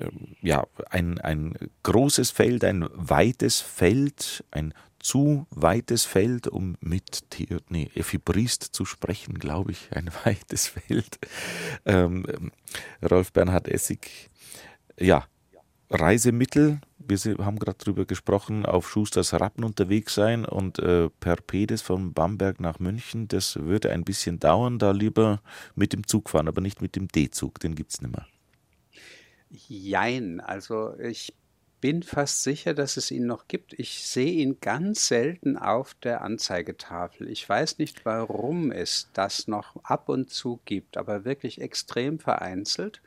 ähm, ja, ein, ein großes Feld, ein weites Feld, ein zu weites Feld, um mit Theo, nee, Effi zu sprechen, glaube ich, ein [laughs] weites Feld. Ähm, Rolf Bernhard Essig, ja, Reisemittel, wir haben gerade drüber gesprochen, auf Schusters Rappen unterwegs sein und äh, per Pedes von Bamberg nach München, das würde ein bisschen dauern, da lieber mit dem Zug fahren, aber nicht mit dem D-Zug, den gibt es nicht mehr. Jein, also ich bin fast sicher, dass es ihn noch gibt. Ich sehe ihn ganz selten auf der Anzeigetafel. Ich weiß nicht, warum es das noch ab und zu gibt, aber wirklich extrem vereinzelt.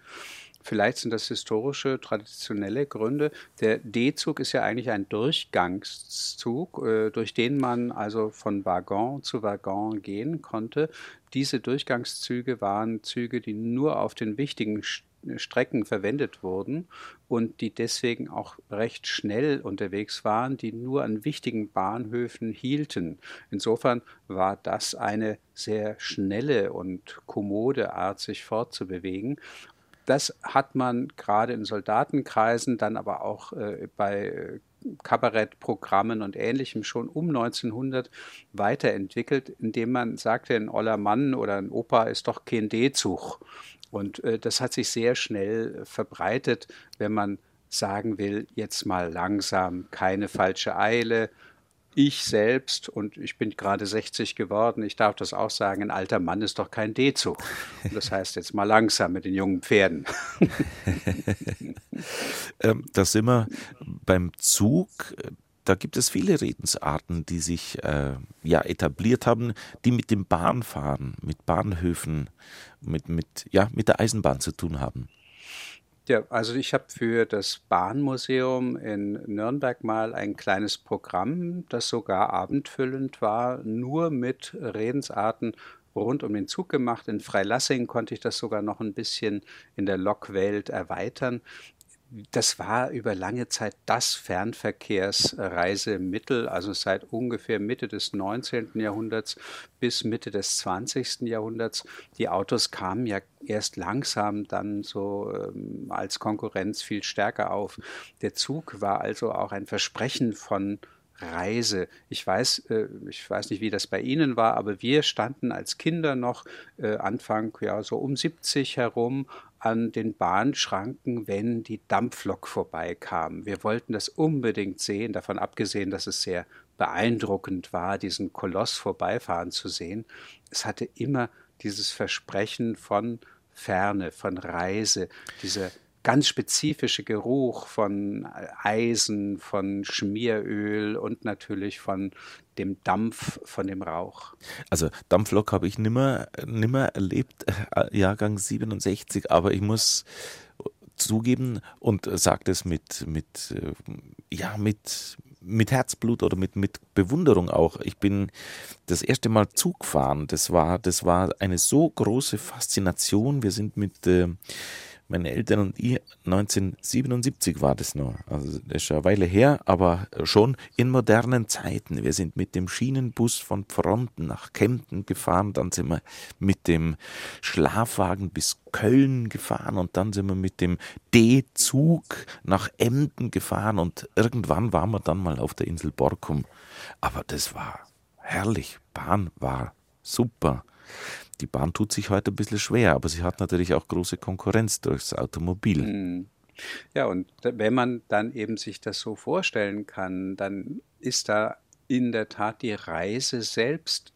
Vielleicht sind das historische, traditionelle Gründe. Der D-Zug ist ja eigentlich ein Durchgangszug, äh, durch den man also von Waggon zu Waggon gehen konnte. Diese Durchgangszüge waren Züge, die nur auf den wichtigen Strecken verwendet wurden und die deswegen auch recht schnell unterwegs waren, die nur an wichtigen Bahnhöfen hielten. Insofern war das eine sehr schnelle und kommode Art, sich fortzubewegen. Das hat man gerade in Soldatenkreisen, dann aber auch äh, bei Kabarettprogrammen und Ähnlichem schon um 1900 weiterentwickelt, indem man sagte, ein oller Mann oder ein Opa ist doch kein D-Zug. Und äh, das hat sich sehr schnell verbreitet, wenn man sagen will, jetzt mal langsam, keine falsche Eile, ich selbst, und ich bin gerade 60 geworden, ich darf das auch sagen, ein alter Mann ist doch kein D-Zug. Das heißt jetzt mal langsam mit den jungen Pferden. [laughs] ähm, da sind wir beim Zug. Da gibt es viele Redensarten, die sich äh, ja etabliert haben, die mit dem Bahnfahren, mit Bahnhöfen, mit, mit, ja, mit der Eisenbahn zu tun haben. Ja, also ich habe für das Bahnmuseum in Nürnberg mal ein kleines Programm, das sogar abendfüllend war, nur mit Redensarten rund um den Zug gemacht. In Freilassing konnte ich das sogar noch ein bisschen in der Lokwelt erweitern das war über lange Zeit das Fernverkehrsreisemittel, also seit ungefähr Mitte des 19. Jahrhunderts bis Mitte des 20. Jahrhunderts. Die Autos kamen ja erst langsam dann so ähm, als Konkurrenz viel stärker auf. Der Zug war also auch ein Versprechen von Reise. Ich weiß, äh, ich weiß nicht, wie das bei Ihnen war, aber wir standen als Kinder noch äh, Anfang, ja, so um 70 herum an den Bahnschranken, wenn die Dampflok vorbeikam. Wir wollten das unbedingt sehen, davon abgesehen, dass es sehr beeindruckend war, diesen Koloss vorbeifahren zu sehen. Es hatte immer dieses Versprechen von Ferne, von Reise, diese ganz spezifische Geruch von Eisen, von Schmieröl und natürlich von dem Dampf, von dem Rauch. Also Dampflok habe ich nimmer, nimmer erlebt, äh, Jahrgang 67, aber ich muss zugeben und sage das mit, mit, äh, ja, mit, mit Herzblut oder mit, mit Bewunderung auch. Ich bin das erste Mal Zug gefahren. Das war, das war eine so große Faszination. Wir sind mit äh, meine Eltern und ich, 1977 war das noch. Also das ist schon eine Weile her, aber schon in modernen Zeiten. Wir sind mit dem Schienenbus von Fronten nach Kempten gefahren, dann sind wir mit dem Schlafwagen bis Köln gefahren und dann sind wir mit dem D-Zug nach Emden gefahren und irgendwann waren wir dann mal auf der Insel Borkum. Aber das war herrlich. Bahn war super die Bahn tut sich heute ein bisschen schwer, aber sie hat natürlich auch große Konkurrenz durchs Automobil. Mhm. Ja, und wenn man dann eben sich das so vorstellen kann, dann ist da in der Tat die Reise selbst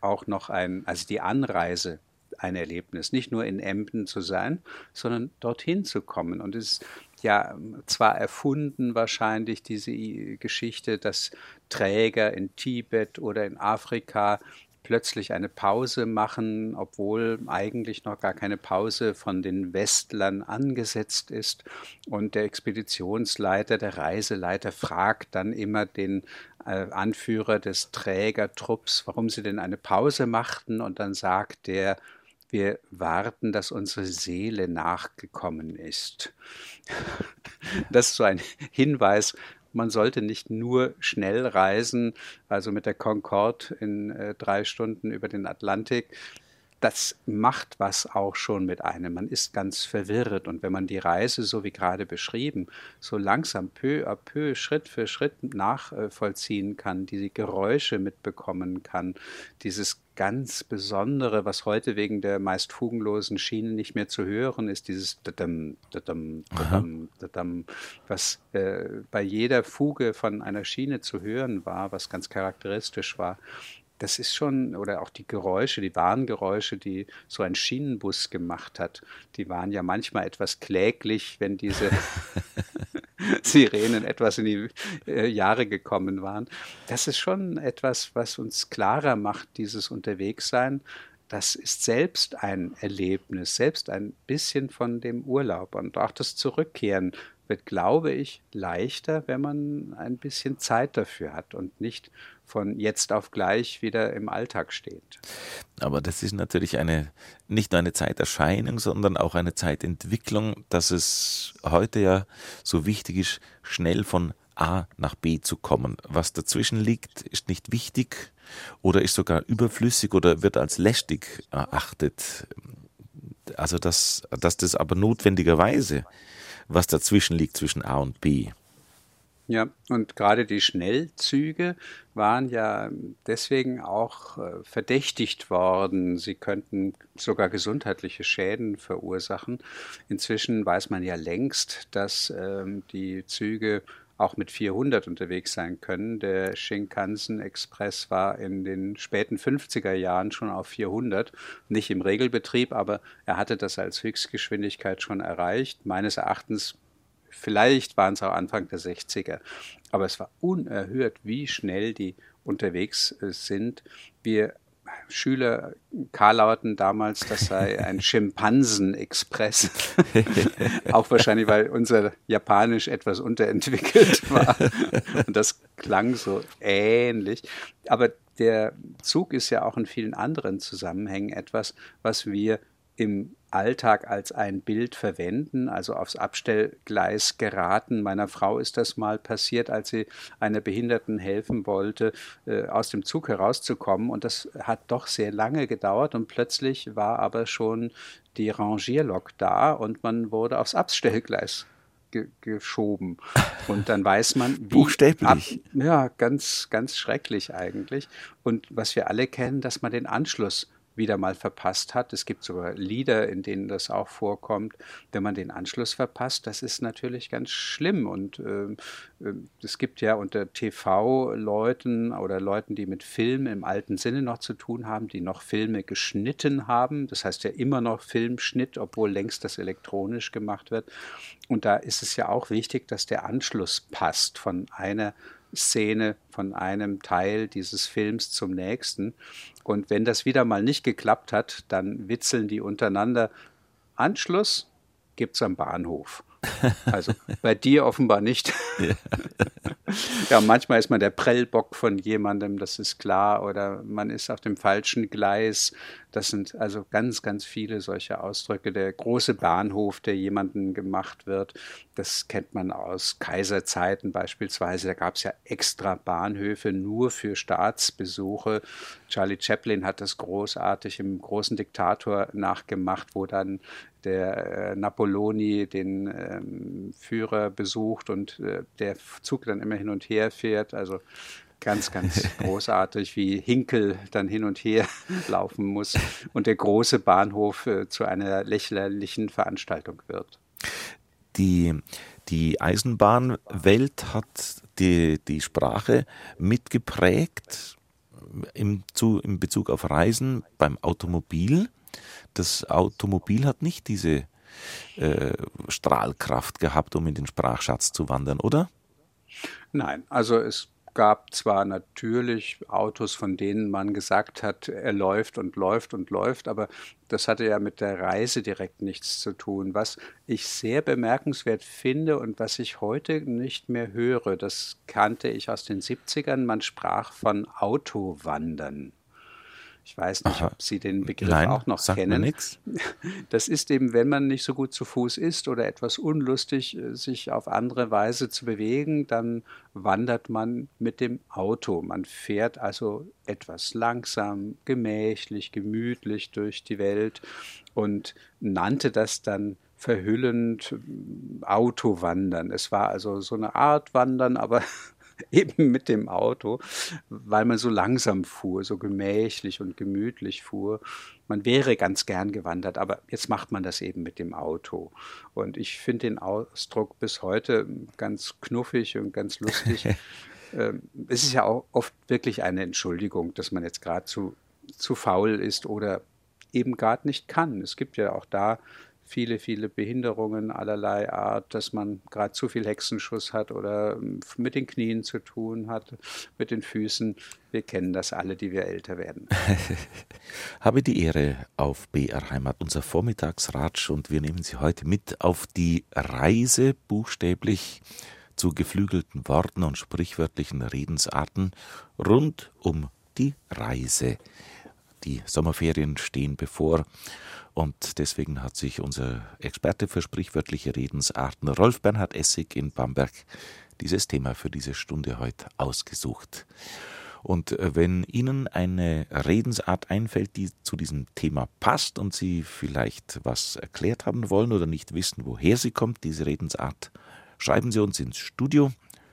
auch noch ein, also die Anreise ein Erlebnis, nicht nur in Emden zu sein, sondern dorthin zu kommen. Und es ist ja zwar erfunden wahrscheinlich diese Geschichte, dass Träger in Tibet oder in Afrika plötzlich eine Pause machen, obwohl eigentlich noch gar keine Pause von den Westlern angesetzt ist. Und der Expeditionsleiter, der Reiseleiter fragt dann immer den äh, Anführer des Trägertrupps, warum sie denn eine Pause machten. Und dann sagt der, wir warten, dass unsere Seele nachgekommen ist. [laughs] Das ist so ein Hinweis man sollte nicht nur schnell reisen, also mit der Concorde in äh, drei Stunden über den Atlantik. Das macht was auch schon mit einem. Man ist ganz verwirrt. Und wenn man die Reise, so wie gerade beschrieben, so langsam peu à peu, Schritt für Schritt nachvollziehen kann, diese Geräusche mitbekommen kann, dieses ganz Besondere, was heute wegen der meist fugenlosen Schienen nicht mehr zu hören ist, dieses dadam, dadam, dadam, dadam, was äh, bei jeder Fuge von einer Schiene zu hören war, was ganz charakteristisch war. Das ist schon, oder auch die Geräusche, die Warngeräusche, die so ein Schienenbus gemacht hat, die waren ja manchmal etwas kläglich, wenn diese [laughs] Sirenen etwas in die äh, Jahre gekommen waren. Das ist schon etwas, was uns klarer macht, dieses Unterwegssein. Das ist selbst ein Erlebnis, selbst ein bisschen von dem Urlaub und auch das Zurückkehren wird, glaube ich, leichter, wenn man ein bisschen Zeit dafür hat und nicht von jetzt auf gleich wieder im Alltag steht. Aber das ist natürlich eine nicht nur eine Zeiterscheinung, sondern auch eine Zeitentwicklung, dass es heute ja so wichtig ist, schnell von A nach B zu kommen. Was dazwischen liegt, ist nicht wichtig oder ist sogar überflüssig oder wird als lästig erachtet. Also dass, dass das aber notwendigerweise was dazwischen liegt zwischen A und B. Ja, und gerade die Schnellzüge waren ja deswegen auch äh, verdächtigt worden. Sie könnten sogar gesundheitliche Schäden verursachen. Inzwischen weiß man ja längst, dass ähm, die Züge auch mit 400 unterwegs sein können. Der Shinkansen Express war in den späten 50er Jahren schon auf 400, nicht im Regelbetrieb, aber er hatte das als Höchstgeschwindigkeit schon erreicht. Meines Erachtens Vielleicht waren es auch Anfang der 60er. Aber es war unerhört, wie schnell die unterwegs äh, sind. Wir Schüler karlauten damals, das sei ein [laughs] Schimpansen-Express. [laughs] auch wahrscheinlich, weil unser Japanisch etwas unterentwickelt war. [laughs] Und das klang so ähnlich. Aber der Zug ist ja auch in vielen anderen Zusammenhängen etwas, was wir im Alltag als ein Bild verwenden, also aufs Abstellgleis geraten. Meiner Frau ist das mal passiert, als sie einer Behinderten helfen wollte, äh, aus dem Zug herauszukommen. Und das hat doch sehr lange gedauert und plötzlich war aber schon die Rangierlok da und man wurde aufs Abstellgleis geschoben. Und dann weiß man, wie. Buchstäblich. Ab, ja, ganz, ganz schrecklich eigentlich. Und was wir alle kennen, dass man den Anschluss wieder mal verpasst hat. Es gibt sogar Lieder, in denen das auch vorkommt. Wenn man den Anschluss verpasst, das ist natürlich ganz schlimm. Und äh, es gibt ja unter TV-Leuten oder Leuten, die mit Film im alten Sinne noch zu tun haben, die noch Filme geschnitten haben. Das heißt ja immer noch Filmschnitt, obwohl längst das elektronisch gemacht wird. Und da ist es ja auch wichtig, dass der Anschluss passt von einer Szene von einem Teil dieses Films zum nächsten. Und wenn das wieder mal nicht geklappt hat, dann witzeln die untereinander. Anschluss gibt es am Bahnhof. Also [laughs] bei dir offenbar nicht. Ja. ja, manchmal ist man der Prellbock von jemandem, das ist klar, oder man ist auf dem falschen Gleis. Das sind also ganz, ganz viele solche Ausdrücke. Der große Bahnhof, der jemanden gemacht wird, das kennt man aus Kaiserzeiten beispielsweise. Da gab es ja extra Bahnhöfe nur für Staatsbesuche. Charlie Chaplin hat das großartig im großen Diktator nachgemacht, wo dann der äh, Napoloni den ähm, Führer besucht und äh, der Zug dann immer hin und her fährt. Also ganz, ganz [laughs] großartig, wie Hinkel dann hin und her [laughs] laufen muss und der große Bahnhof äh, zu einer lächerlichen Veranstaltung wird. Die, die Eisenbahnwelt hat die, die Sprache mitgeprägt im, zu, in Bezug auf Reisen beim Automobil das Automobil hat nicht diese äh, Strahlkraft gehabt, um in den Sprachschatz zu wandern, oder? Nein, also es gab zwar natürlich Autos, von denen man gesagt hat, er läuft und läuft und läuft, aber das hatte ja mit der Reise direkt nichts zu tun. Was ich sehr bemerkenswert finde und was ich heute nicht mehr höre, das kannte ich aus den 70ern, man sprach von Autowandern. Ich weiß nicht, Aha. ob Sie den Begriff Nein, auch noch kennen. [laughs] Das ist eben, wenn man nicht so gut zu Fuß ist oder etwas unlustig, äh, sich auf andere Weise zu bewegen, dann wandert man mit dem Auto. Man fährt also etwas langsam, gemächlich, gemütlich durch die Welt und nannte das dann verhüllend äh, Autowandern. Es war also so eine Art Wandern, aber [laughs] [laughs] eben mit dem Auto, weil man so langsam fuhr, so gemächlich und gemütlich fuhr. Man wäre ganz gern gewandert, aber jetzt macht man das eben mit dem Auto. Und ich finde den Ausdruck bis heute ganz knuffig und ganz lustig. [laughs] Ähm, es ist ja auch oft wirklich eine Entschuldigung, dass man jetzt gerade zu, zu faul ist oder eben gerade nicht kann. Es gibt ja auch da viele, viele Behinderungen allerlei Art, dass man gerade zu viel Hexenschuss hat oder ähm, mit den Knien zu tun hat, mit den Füßen. Wir kennen das alle, die wir älter werden. [laughs] Habe die Ehre auf BR Heimat, unser Vormittagsratsch, und wir nehmen Sie heute mit auf die Reise, buchstäblich zu geflügelten Worten und sprichwörtlichen Redensarten rund um die Reise. Die Sommerferien stehen bevor und deswegen hat sich unser Experte für sprichwörtliche Redensarten, Rolf Bernhard Essig in Bamberg, dieses Thema für diese Stunde heute ausgesucht. Und äh, wenn Ihnen eine Redensart einfällt, die zu diesem Thema passt und Sie vielleicht was erklärt haben wollen oder nicht wissen, woher sie kommt, diese Redensart, schreiben Sie uns ins Studio,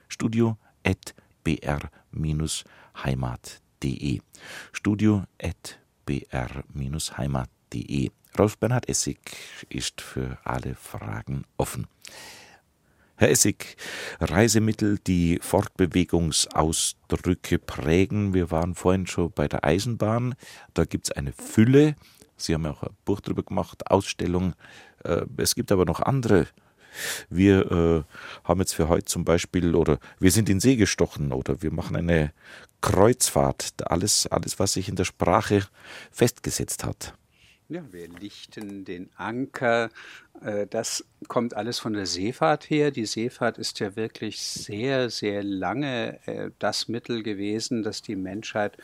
studio.br-heimat.de. Studio.br-heimat.de. Rolf Bernhard Essig ist für alle Fragen offen. Herr Essig, Reisemittel, die Fortbewegungsausdrücke prägen. Wir waren vorhin schon bei der Eisenbahn. Da gibt es eine Fülle. Sie haben ja auch ein Buch darüber gemacht, Ausstellung. Äh, es gibt aber noch andere. Wir äh, haben jetzt für heute zum Beispiel, oder wir sind in See gestochen, oder wir machen eine Kreuzfahrt. Alles, alles, was sich in der Sprache festgesetzt hat. Ja, wir lichten den Anker. Äh, das kommt alles von der Seefahrt her. Die Seefahrt ist ja wirklich sehr, sehr lange äh, das Mittel gewesen, das die Menschheit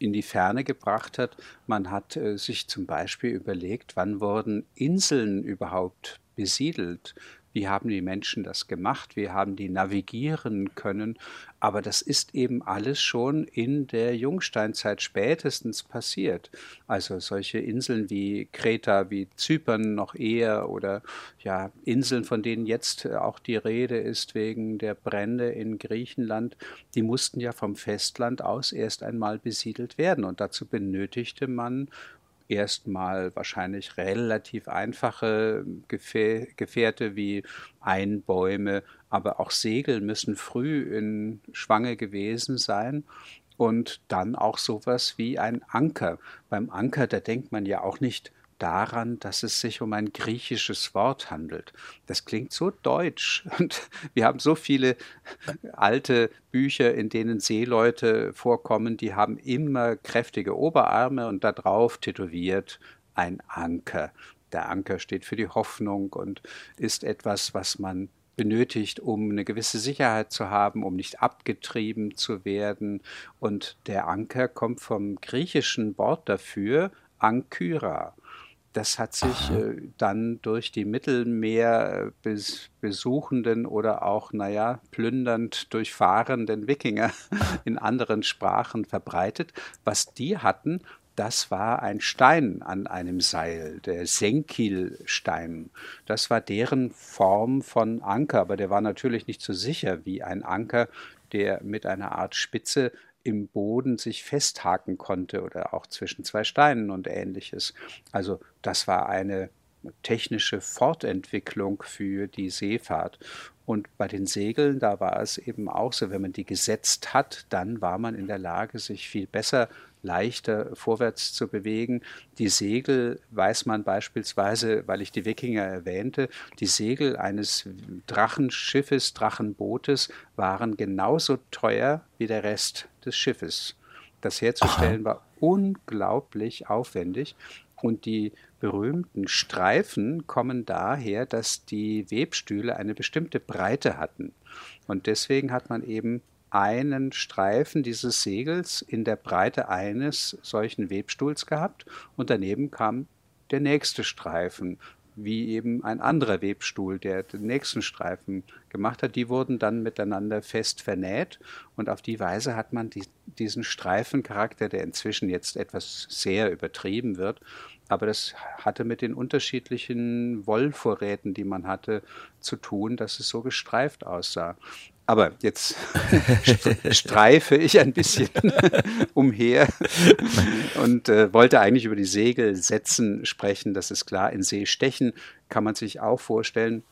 in die Ferne gebracht hat. Man hat äh, sich zum Beispiel überlegt, wann wurden Inseln überhaupt besiedelt. Wie haben die Menschen das gemacht? Wie haben die navigieren können? Aber das ist eben alles schon in der Jungsteinzeit spätestens passiert. Also solche Inseln wie Kreta, wie Zypern noch eher oder ja, Inseln, von denen jetzt auch die Rede ist wegen der Brände in Griechenland, die mussten ja vom Festland aus erst einmal besiedelt werden. Und dazu benötigte man erstmal wahrscheinlich relativ einfache Gefährte wie Einbäume, aber auch Segel müssen früh in Schwange gewesen sein und dann auch sowas wie ein Anker. Beim Anker, da denkt man ja auch nicht daran, dass es sich um ein griechisches Wort handelt. Das klingt so deutsch [laughs] und wir haben so viele alte Bücher, in denen Seeleute vorkommen, die haben immer kräftige Oberarme und darauf tätowiert ein Anker. Der Anker steht für die Hoffnung und ist etwas, was man benötigt, um eine gewisse Sicherheit zu haben, um nicht abgetrieben zu werden. Und der Anker kommt vom griechischen Wort dafür, Ankyra. Das hat sich äh, dann durch die Mittelmeerbesuchenden oder auch, naja, plündernd durchfahrenden Wikinger [laughs] in anderen Sprachen verbreitet. Was die hatten, das war ein Stein an einem Seil, der Senkilstein. Das war deren Form von Anker, aber der war natürlich nicht so sicher wie ein Anker, der mit einer Art Spitze im Boden sich festhaken konnte oder auch zwischen zwei Steinen und ähnliches. Also das war eine technische Fortentwicklung für die Seefahrt. Und bei den Segeln, da war es eben auch so, wenn man die gesetzt hat, dann war man in der Lage, sich viel besser leichter vorwärts zu bewegen. Die Segel weiß man beispielsweise, weil ich die Wikinger erwähnte, die Segel eines Drachenschiffes, Drachenbootes waren genauso teuer wie der Rest des Schiffes. Das herzustellen Aha. war unglaublich aufwendig und die berühmten Streifen kommen daher, dass die Webstühle eine bestimmte Breite hatten. Und deswegen hat man eben einen Streifen dieses Segels in der Breite eines solchen Webstuhls gehabt und daneben kam der nächste Streifen, wie eben ein anderer Webstuhl, der den nächsten Streifen gemacht hat. Die wurden dann miteinander fest vernäht und auf die Weise hat man die, diesen Streifencharakter, der inzwischen jetzt etwas sehr übertrieben wird, aber das hatte mit den unterschiedlichen Wollvorräten, die man hatte, zu tun, dass es so gestreift aussah. Aber jetzt [laughs] streife ich ein bisschen [laughs] umher und äh, wollte eigentlich über die Segelsätzen sprechen. Das ist klar. In See stechen kann man sich auch vorstellen,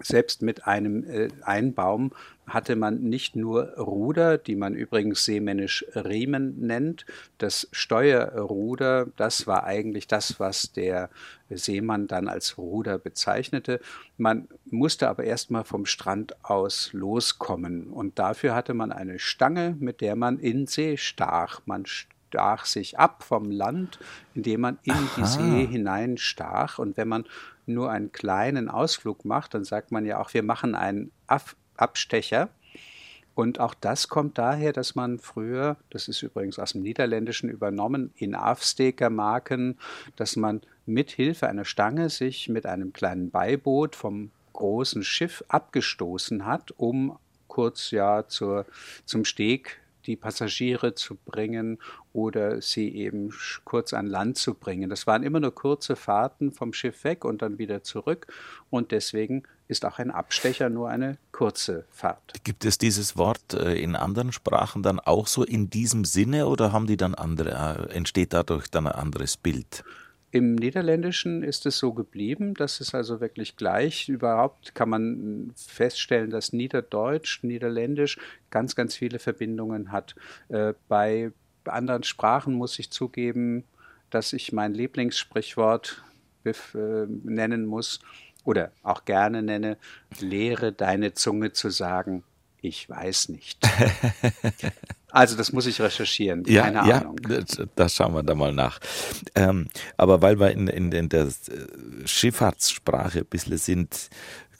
selbst mit einem äh, Einbaum hatte man nicht nur Ruder, die man übrigens seemännisch Riemen nennt. Das Steuerruder, das war eigentlich das, was der Seemann dann als Ruder bezeichnete. Man musste aber erstmal vom Strand aus loskommen und dafür hatte man eine Stange, mit der man in See stach. Man stach sich ab vom Land, indem man in Aha. die See hineinstach und wenn man nur einen kleinen Ausflug macht, dann sagt man ja auch, wir machen einen Ab Abstecher. Und auch das kommt daher, dass man früher, das ist übrigens aus dem Niederländischen übernommen, in Afsteker-Marken, dass man mit Hilfe einer Stange sich mit einem kleinen Beiboot vom großen Schiff abgestoßen hat, um kurz ja zur, zum Steg die Passagiere zu bringen oder sie eben kurz an Land zu bringen. Das waren immer nur kurze Fahrten vom Schiff weg und dann wieder zurück und deswegen ist auch ein Abstecher nur eine kurze Fahrt. Gibt es dieses Wort äh, in anderen Sprachen dann auch so in diesem Sinne oder haben die dann andere, äh, entsteht dadurch dann ein anderes Bild? Im Niederländischen ist es so geblieben, das ist also wirklich gleich. Überhaupt kann man feststellen, dass Niederdeutsch, Niederländisch ganz, ganz viele Verbindungen hat. Äh, bei anderen Sprachen muss ich zugeben, dass ich mein Lieblingssprichwort äh, nennen muss oder auch gerne nenne, lehre deine Zunge zu sagen, ich weiß nicht. [laughs] Also das muss ich recherchieren. Keine ja, Ahnung. Ja, da schauen wir da mal nach. Ähm, aber weil wir in, in, in, der äh, Schifffahrtssprache ein bisschen sind,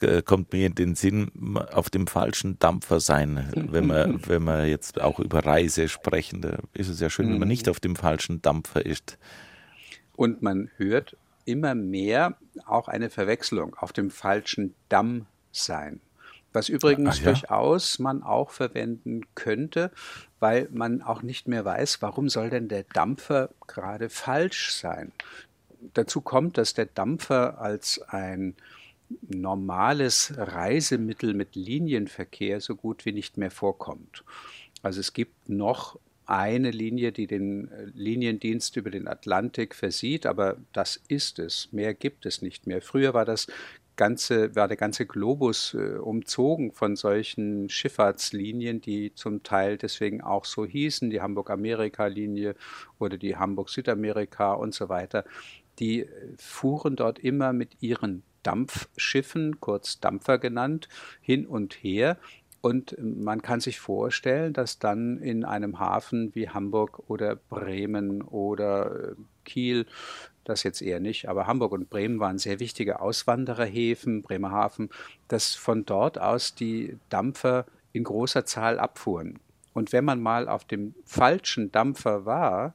äh, kommt mir in den Sinn, auf dem falschen Dampfer sein. Wenn wir, [laughs] wenn wir jetzt auch über Reise sprechen, da ist es ja schön, wenn man nicht mhm. auf dem falschen Dampfer ist. Und man hört immer mehr auch eine Verwechslung auf dem falschen Damm sein. Was übrigens ja. durchaus man auch verwenden könnte, weil man auch nicht mehr weiß, warum soll denn der Dampfer gerade falsch sein. Dazu kommt, dass der Dampfer als ein normales Reisemittel mit Linienverkehr so gut wie nicht mehr vorkommt. Also es gibt noch eine Linie, die den Liniendienst über den Atlantik versieht, aber das ist es. Mehr gibt es nicht mehr. Früher war das ganze, war der ganze Globus äh, umzogen von solchen Schifffahrtslinien, die zum Teil deswegen auch so hießen, die Hamburg-Amerika-Linie oder die Hamburg-Südamerika und so weiter. Die äh, fuhren dort immer mit ihren Dampfschiffen, kurz Dampfer genannt, hin und her. Und man kann sich vorstellen, dass dann in einem Hafen wie Hamburg oder Bremen oder äh, Kiel das jetzt eher nicht, aber Hamburg und Bremen waren sehr wichtige Auswandererhäfen, Bremerhaven, dass von dort aus die Dampfer in großer Zahl abfuhren. Und wenn man mal auf dem falschen Dampfer war,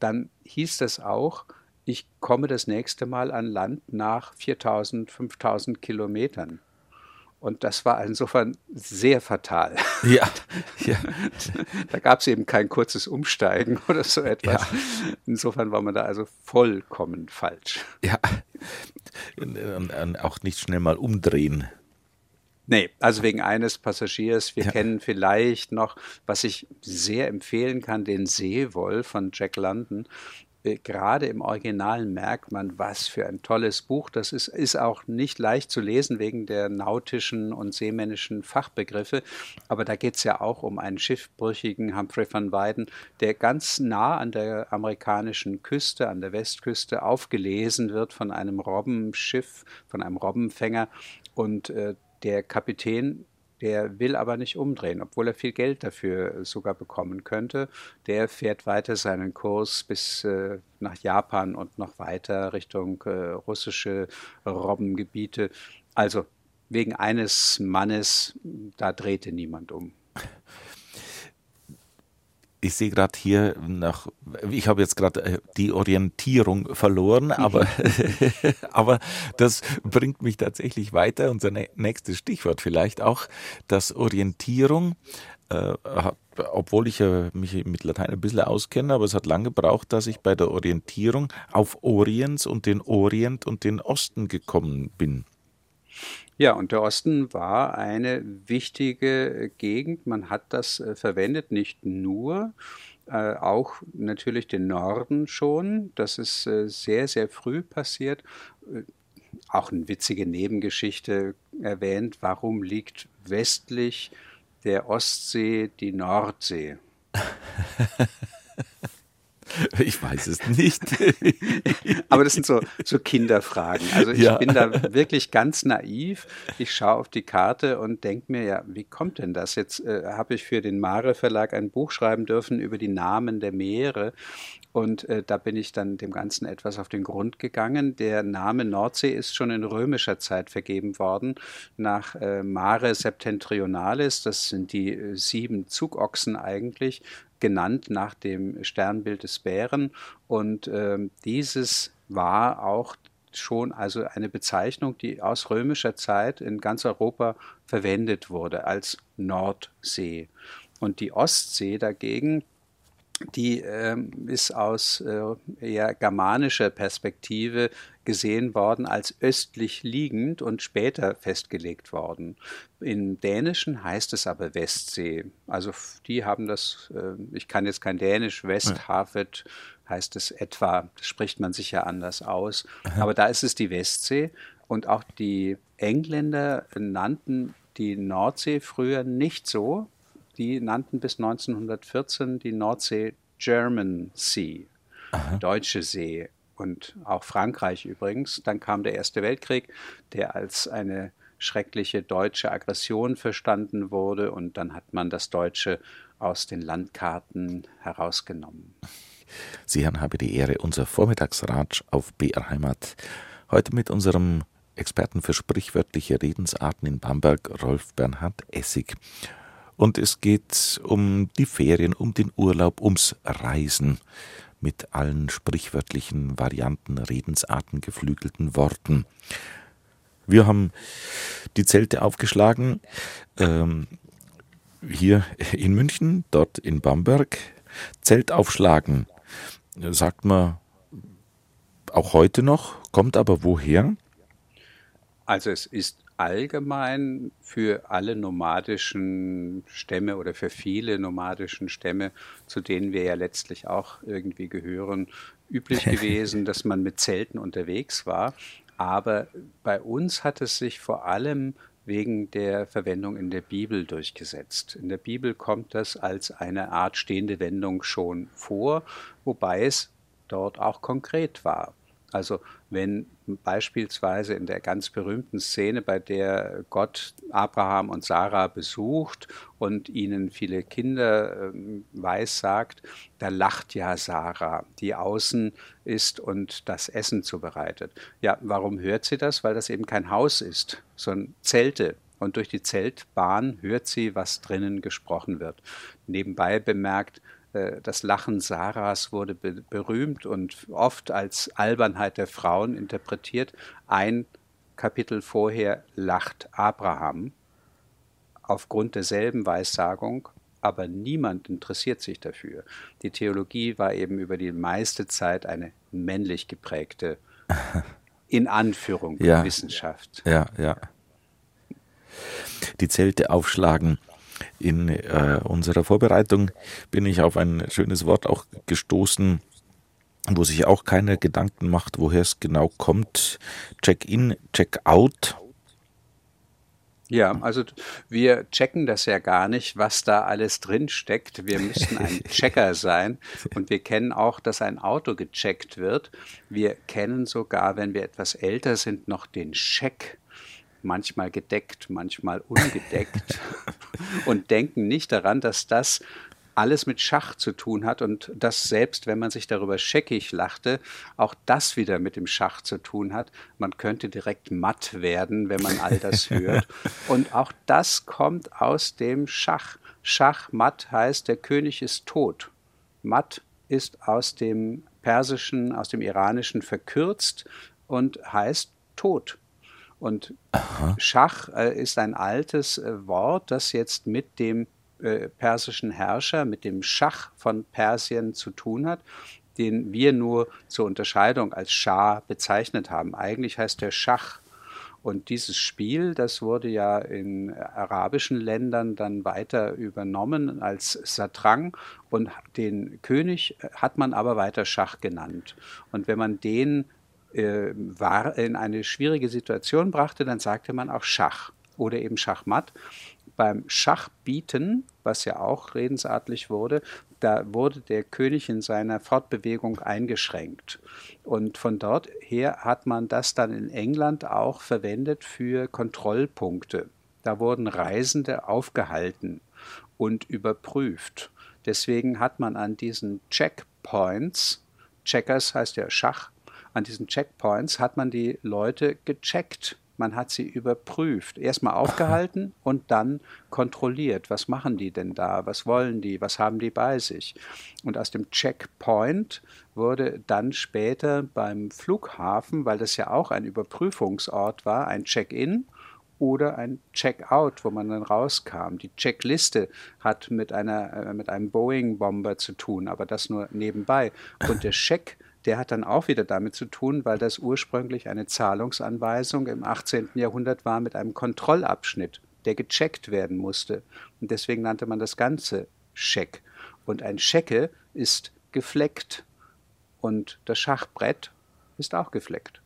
dann hieß das auch, ich komme das nächste Mal an Land nach 4000, 5000 Kilometern. Und das war insofern sehr fatal. Ja. [laughs] ja. Da gab es eben kein kurzes Umsteigen [laughs] oder so etwas. Ja. Insofern war man da also vollkommen falsch. Ja. Und, und auch nicht schnell mal umdrehen. Nee, also wegen eines Passagiers. Wir ja. kennen vielleicht noch, was ich sehr empfehlen kann, den Seewolf von Jack London. Äh, gerade im Original merkt man, was für ein tolles Buch das ist. Ist auch nicht leicht zu lesen wegen der nautischen und seemännischen Fachbegriffe. Aber da geht es ja auch um einen schiffbrüchigen Humphrey van Weyden, der ganz nah an der amerikanischen Küste, an der Westküste aufgelesen wird von einem Robbenschiff, von einem Robbenfänger. Und äh, der Kapitän der will aber nicht umdrehen, obwohl er viel Geld dafür sogar bekommen könnte. Der fährt weiter seinen Kurs bis äh, nach Japan und noch weiter Richtung äh, russische Robbengebiete. Also wegen eines Mannes, da drehte niemand um [laughs] ich sehe gerade hier nach, ich habe jetzt gerade äh, die Orientierung verloren, aber, [laughs] aber das bringt mich tatsächlich weiter. Unser nächstes Stichwort vielleicht auch, dass Orientierung, äh, obwohl ich äh, mich mit Latein ein bisschen auskenne, aber es hat lange gebraucht, dass ich bei der Orientierung auf Orients und den Orient und den Osten gekommen bin. Ja, und der Osten war eine wichtige Gegend. Man hat das äh, verwendet, nicht nur, äh, auch natürlich den Norden schon. Das ist äh, sehr, sehr früh passiert. Äh, auch eine witzige Nebengeschichte erwähnt, warum liegt westlich der Ostsee die Nordsee? [laughs] [laughs] Ich weiß es nicht. [laughs] Aber das sind so, so Kinderfragen. Also ich ja. bin da wirklich ganz naiv. Ich schaue auf die Karte und denke mir, ja, wie kommt denn das? Jetzt äh, habe ich für den Mare Verlag ein Buch schreiben dürfen über die Namen der Meere. Und äh, da bin ich dann dem Ganzen etwas auf den Grund gegangen. Der Name Nordsee ist schon in römischer Zeit vergeben worden nach äh, Mare Septentrionalis. Das sind die äh, sieben Zugochsen eigentlich genannt nach dem Sternbild des Bären. Und äh, dieses war auch schon also eine Bezeichnung, die aus römischer Zeit in ganz Europa verwendet wurde als Nordsee. Und die Ostsee dagegen, die äh, ist aus äh, eher germanischer Perspektive gesehen worden als östlich liegend und später festgelegt worden. Im Dänischen heißt es aber Westsee. Also die haben das, äh, ich kann jetzt kein Dänisch, Westhavet heißt es etwa, das spricht man sicher anders aus. Aber da ist es die Westsee und auch die Engländer nannten die Nordsee früher nicht so. Die nannten bis 1914 die Nordsee German Sea, Aha. Deutsche See und auch Frankreich übrigens. Dann kam der Erste Weltkrieg, der als eine schreckliche deutsche Aggression verstanden wurde und dann hat man das Deutsche aus den Landkarten herausgenommen. Sie, Herrn, habe die Ehre, unser Vormittagsratsch auf BR Heimat. Heute mit unserem Experten für sprichwörtliche Redensarten in Bamberg, Rolf Bernhard Essig. Und es geht um die Ferien, um den Urlaub, ums Reisen mit allen sprichwörtlichen Varianten, Redensarten, geflügelten Worten. Wir haben die Zelte aufgeschlagen, ähm, hier in München, dort in Bamberg. Zelt aufschlagen, sagt man auch heute noch, kommt aber woher? Also es ist allgemein für alle nomadischen Stämme oder für viele nomadischen Stämme, zu denen wir ja letztlich auch irgendwie gehören, üblich [laughs] gewesen, dass man mit Zelten unterwegs war. Aber bei uns hat es sich vor allem wegen der Verwendung in der Bibel durchgesetzt. In der Bibel kommt das als eine Art stehende Wendung schon vor, wobei es dort auch konkret war. Also wenn beispielsweise in der ganz berühmten Szene, bei der Gott Abraham und Sarah besucht und ihnen viele Kinder äh, weissagt, da lacht ja Sarah, die außen ist und das Essen zubereitet. Ja, warum hört sie das? Weil das eben kein Haus ist, sondern Zelte. Und durch die Zeltbahn hört sie, was drinnen gesprochen wird. Nebenbei bemerkt, das Lachen Sarahs wurde be berühmt und oft als Albernheit der Frauen interpretiert. Ein Kapitel vorher lacht Abraham aufgrund derselben Weissagung, aber niemand interessiert sich dafür. Die Theologie war eben über die meiste Zeit eine männlich geprägte, [laughs] in Anführung, ja, Wissenschaft. Ja, ja. Die Zelte aufschlagen in äh, unserer Vorbereitung bin ich auf ein schönes Wort auch gestoßen, wo sich auch keiner Gedanken macht, woher es genau kommt. Check-in, Check-out. Ja, also wir checken das ja gar nicht, was da alles drin steckt. Wir müssen ein [laughs] Checker sein und wir kennen auch, dass ein Auto gecheckt wird. Wir kennen sogar, wenn wir etwas älter sind, noch den Scheck manchmal gedeckt, manchmal ungedeckt [laughs] und denken nicht daran, dass das alles mit Schach zu tun hat und dass selbst wenn man sich darüber scheckig lachte, auch das wieder mit dem Schach zu tun hat. Man könnte direkt matt werden, wenn man all das [laughs] hört. Und auch das kommt aus dem Schach. Schach matt heißt, der König ist tot. Matt ist aus dem Persischen, aus dem Iranischen verkürzt und heißt tot. Und Aha. Schach äh, ist ein altes äh, Wort, das jetzt mit dem äh, persischen Herrscher, mit dem Schach von Persien zu tun hat, den wir nur zur Unterscheidung als Schah bezeichnet haben. Eigentlich heißt der Schach. Und dieses Spiel, das wurde ja in arabischen Ländern dann weiter übernommen als Satrang und den König hat man aber weiter Schach genannt. Und wenn man den äh, war, in eine schwierige Situation brachte, dann sagte man auch Schach oder eben Schachmatt. Beim Schachbieten, was ja auch redensartlich wurde, da wurde der König in seiner Fortbewegung eingeschränkt. Und von dort her hat man das dann in England auch verwendet für Kontrollpunkte. Da wurden Reisende aufgehalten und überprüft. Deswegen hat man an diesen Checkpoints, Checkers heißt ja Schach, an diesen Checkpoints hat man die Leute gecheckt. Man hat sie überprüft, erstmal aufgehalten [laughs] und dann kontrolliert. Was machen die denn da? Was wollen die? Was haben die bei sich? Und aus dem Checkpoint wurde dann später beim Flughafen, weil das ja auch ein Überprüfungsort war, ein Check-in oder ein Check-out, wo man dann rauskam. Die Checkliste hat mit, einer, äh, mit einem Boeing-Bomber zu tun, aber das nur nebenbei. Und der [laughs] Check der hat dann auch wieder damit zu tun, weil das ursprünglich eine Zahlungsanweisung im 18. Jahrhundert war mit einem Kontrollabschnitt, der gecheckt werden musste. Und deswegen nannte man das Ganze Scheck. Und ein Schecke ist gefleckt. und das Schachbrett ist auch gefleckt.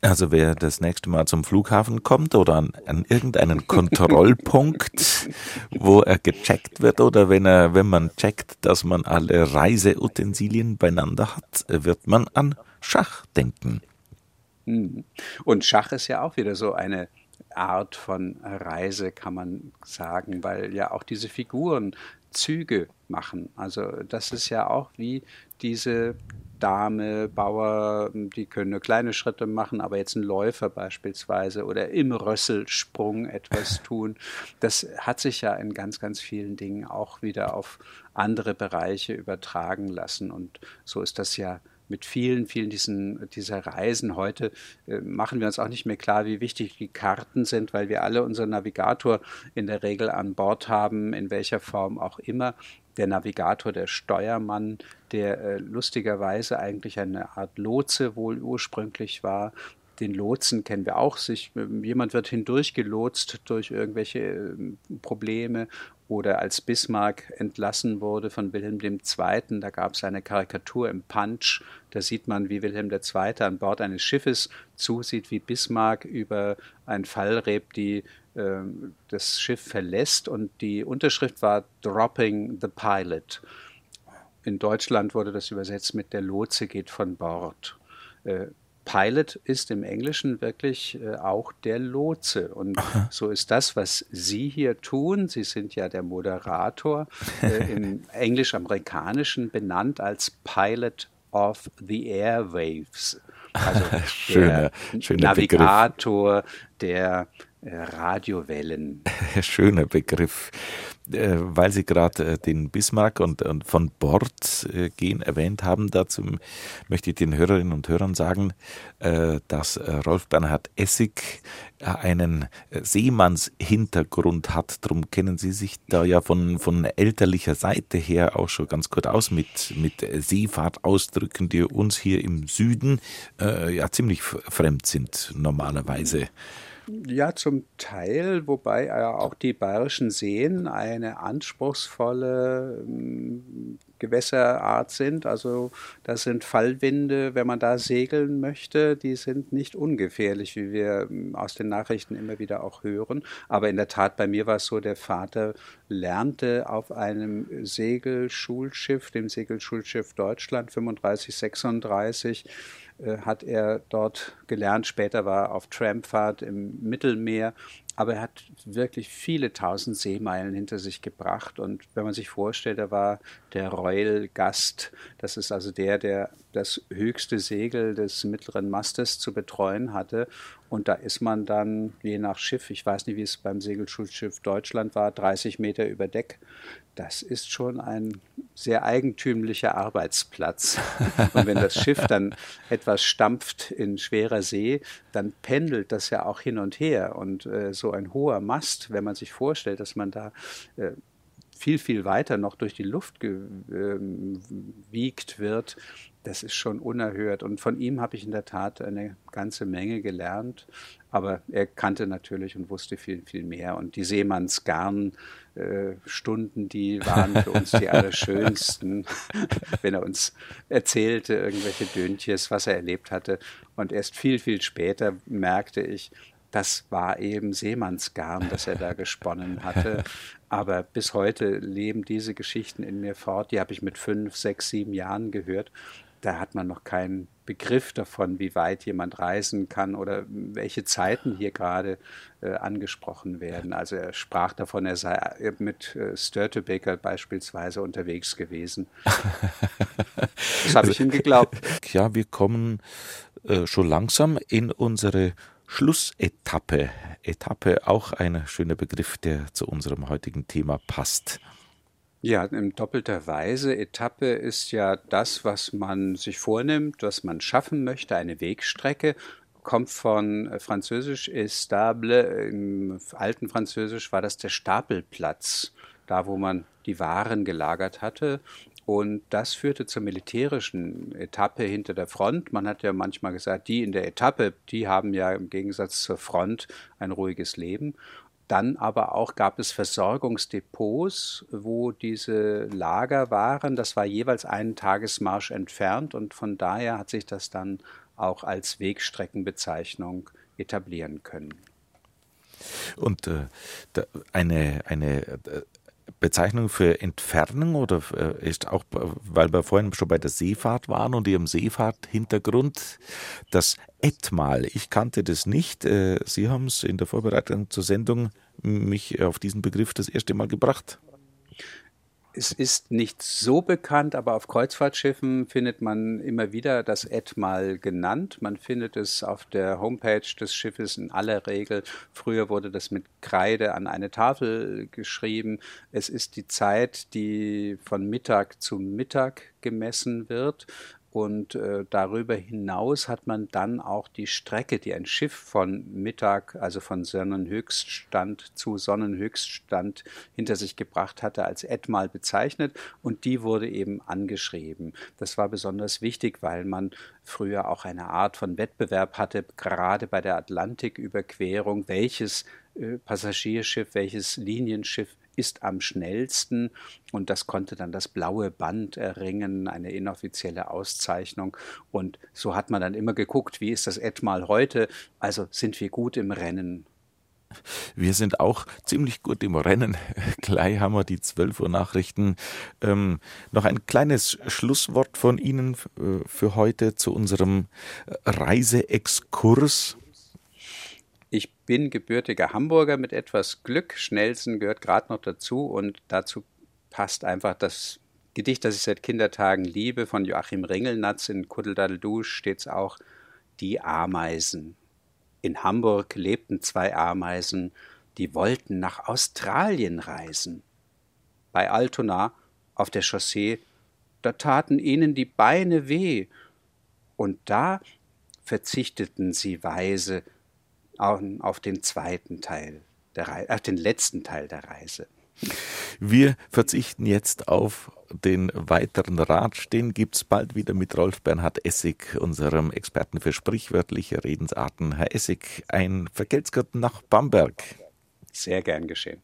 Also wer das nächste Mal zum Flughafen kommt oder an, an irgendeinen Kontrollpunkt, [laughs] wo er gecheckt wird oder wenn er, wenn man checkt, dass man alle Reiseutensilien beieinander hat, wird man an Schach denken. Hm. Und Schach ist ja auch wieder so eine Art von Reise, kann man sagen, weil ja auch diese Figuren Züge machen. Also das ist ja auch wie diese Dame, Bauer, die können nur kleine Schritte machen, aber jetzt ein Läufer beispielsweise oder im Rösselsprung etwas [laughs] tun. Das hat sich ja in ganz, ganz vielen Dingen auch wieder auf andere Bereiche übertragen lassen. Und so ist das ja mit vielen, vielen diesen, dieser Reisen heute äh, machen wir uns auch nicht mehr klar, wie wichtig die Karten sind, weil wir alle unseren Navigator in der Regel an Bord haben, in welcher Form auch immer. Der Navigator, der Steuermann, der äh, lustigerweise eigentlich eine Art Lotse wohl ursprünglich war, den Lotsen kennen wir auch. Sich, jemand wird hindurchgelotst durch irgendwelche ähm, Probleme oder als Bismarck entlassen wurde von Wilhelm II., da gab es eine Karikatur im Punch, da sieht man, wie Wilhelm II. an Bord eines Schiffes zusieht, wie Bismarck über ein Fallreb die, das Schiff verlässt und die Unterschrift war Dropping the Pilot. In Deutschland wurde das übersetzt mit Der Lotse geht von Bord. Äh, Pilot ist im Englischen wirklich äh, auch der Lotse. Und so ist das, was Sie hier tun. Sie sind ja der Moderator, äh, [laughs] im Englisch-Amerikanischen benannt als Pilot of the Airwaves. Also [laughs] schöner, schöner Navigator Begriff. der Radiowellen. [laughs] Schöner Begriff. Äh, weil Sie gerade äh, den Bismarck und, von Bord gehen erwähnt haben, dazu möchte ich den Hörerinnen und Hörern sagen, dass Rolf Bernhard Essig einen Seemannshintergrund hat. Darum kennen Sie sich da ja von, von elterlicher Seite her auch schon ganz gut aus mit, mit Seefahrtausdrücken, die uns hier im Süden äh, ja ziemlich fremd sind normalerweise. Ja, zum Teil, wobei ja auch die bayerischen Seen eine anspruchsvolle ähm, Gewässerart sind. Also das sind Fallwinde, wenn man da segeln möchte, die sind nicht ungefährlich, wie wir ähm, aus den Nachrichten immer wieder auch hören. Aber in der Tat, bei mir war es so, der Vater lernte auf einem Segelschulschiff, dem Segelschulschiff Deutschland 35, 36, äh, hat er dort gelernt. Später war er auf Trampfahrt im Mittelmeer. Aber er hat wirklich viele tausend Seemeilen hinter sich gebracht. Und wenn man sich vorstellt, er war der Royal Gast. Das ist also der, der das höchste Segel des mittleren Mastes zu betreuen hatte. Und da ist man dann je nach Schiff, ich weiß nicht, wie es beim Segelschulschiff Deutschland war, 30 Meter über Deck das ist schon ein sehr eigentümlicher Arbeitsplatz. [laughs] Und wenn das Schiff dann etwas stampft in schwerer See, dann pendelt das ja auch hin und her. Und äh, so ein hoher Mast, wenn man sich vorstellt, dass man da äh, viel, viel weiter noch durch die Luft gewiegt ähm, wird, das ist schon unerhört. Und von ihm habe ich in der Tat eine ganze Menge gelernt. Aber er kannte natürlich und wusste viel, viel mehr. Und die Seemannsgarn-Stunden, äh, die waren für uns die [laughs] allerschönsten, [laughs] wenn er uns erzählte, irgendwelche Döntjes, was er erlebt hatte. Und erst viel, viel später merkte ich, das war eben Seemannsgarn, das er da gesponnen hatte. Aber bis heute leben diese Geschichten in mir fort. Die habe ich mit fünf, sechs, sieben Jahren gehört da hat man noch keinen Begriff davon, wie weit jemand reisen kann oder welche Zeiten hier gerade äh, angesprochen werden. Also er sprach davon, er sei mit äh, Störtebeker beispielsweise unterwegs gewesen. [laughs] das habe ich ihm geglaubt. [laughs] Ja, wir kommen äh, schon langsam in unsere Schlussetappe. Etappe, auch ein schöner Begriff, der zu unserem heutigen Thema passt. Ja, in doppelter Weise. Etappe ist ja das, was man sich vornimmt, was man schaffen möchte, eine Wegstrecke kommt von äh, Französisch Estable. Im alten Französisch war das der Stapelplatz, da wo man die Waren gelagert hatte. Und das führte zur militärischen Etappe hinter der Front. Man hat ja manchmal gesagt, die in der Etappe, die haben ja im Gegensatz zur Front ein ruhiges Leben. Dann aber auch gab es Versorgungsdepots, wo diese Lager waren. Das war jeweils einen Tagesmarsch entfernt und von daher hat sich das dann auch als Wegstreckenbezeichnung etablieren können. Und äh, eine, eine äh, Bezeichnung für Entfernung oder äh, ist auch, weil wir vorhin schon bei der Seefahrt waren und ihrem Seefahrthintergrund, das Etmal. Ich kannte das nicht. Äh, Sie haben es in der Vorbereitung zur Sendung mich auf diesen Begriff das erste Mal gebracht. Es ist nicht so bekannt, aber auf Kreuzfahrtschiffen findet man immer wieder das Etmal genannt. Man findet es auf der Homepage des Schiffes in aller Regel. Früher wurde das mit Kreide an eine Tafel geschrieben. Es ist die Zeit, die von Mittag zu Mittag gemessen wird. Und äh, darüber hinaus hat man dann auch die Strecke, die ein Schiff von Mittag, also von Sonnenhöchststand zu Sonnenhöchststand hinter sich gebracht hatte, als Etmal bezeichnet. Und die wurde eben angeschrieben. Das war besonders wichtig, weil man früher auch eine Art von Wettbewerb hatte, gerade bei der Atlantiküberquerung, welches äh, Passagierschiff, welches Linienschiff ist am schnellsten und das konnte dann das blaue Band erringen, eine inoffizielle Auszeichnung. Und so hat man dann immer geguckt, wie ist das Etmal heute? Also sind wir gut im Rennen. Wir sind auch ziemlich gut im Rennen. [laughs] Gleich haben wir die 12 Uhr Nachrichten. Ähm, noch ein kleines Schlusswort von Ihnen äh, für heute zu unserem Reiseexkurs bin gebürtiger Hamburger mit etwas Glück. Schnellsen gehört gerade noch dazu und dazu passt einfach das Gedicht, das ich seit Kindertagen liebe, von Joachim Ringelnatz in Kuddeldadeldusch steht es auch, die Ameisen. In Hamburg lebten zwei Ameisen, die wollten nach Australien reisen. Bei Altona auf der Chaussee, da taten ihnen die Beine weh, und da verzichteten sie weise auf den zweiten Teil der Reise, auf den letzten Teil der Reise. Wir verzichten jetzt auf den weiteren Ratsch. Den gibt es bald wieder mit Rolf Bernhard Essig, unserem Experten für sprichwörtliche Redensarten. Herr Essig, ein Vergelt's nach Bamberg. Sehr gern geschehen.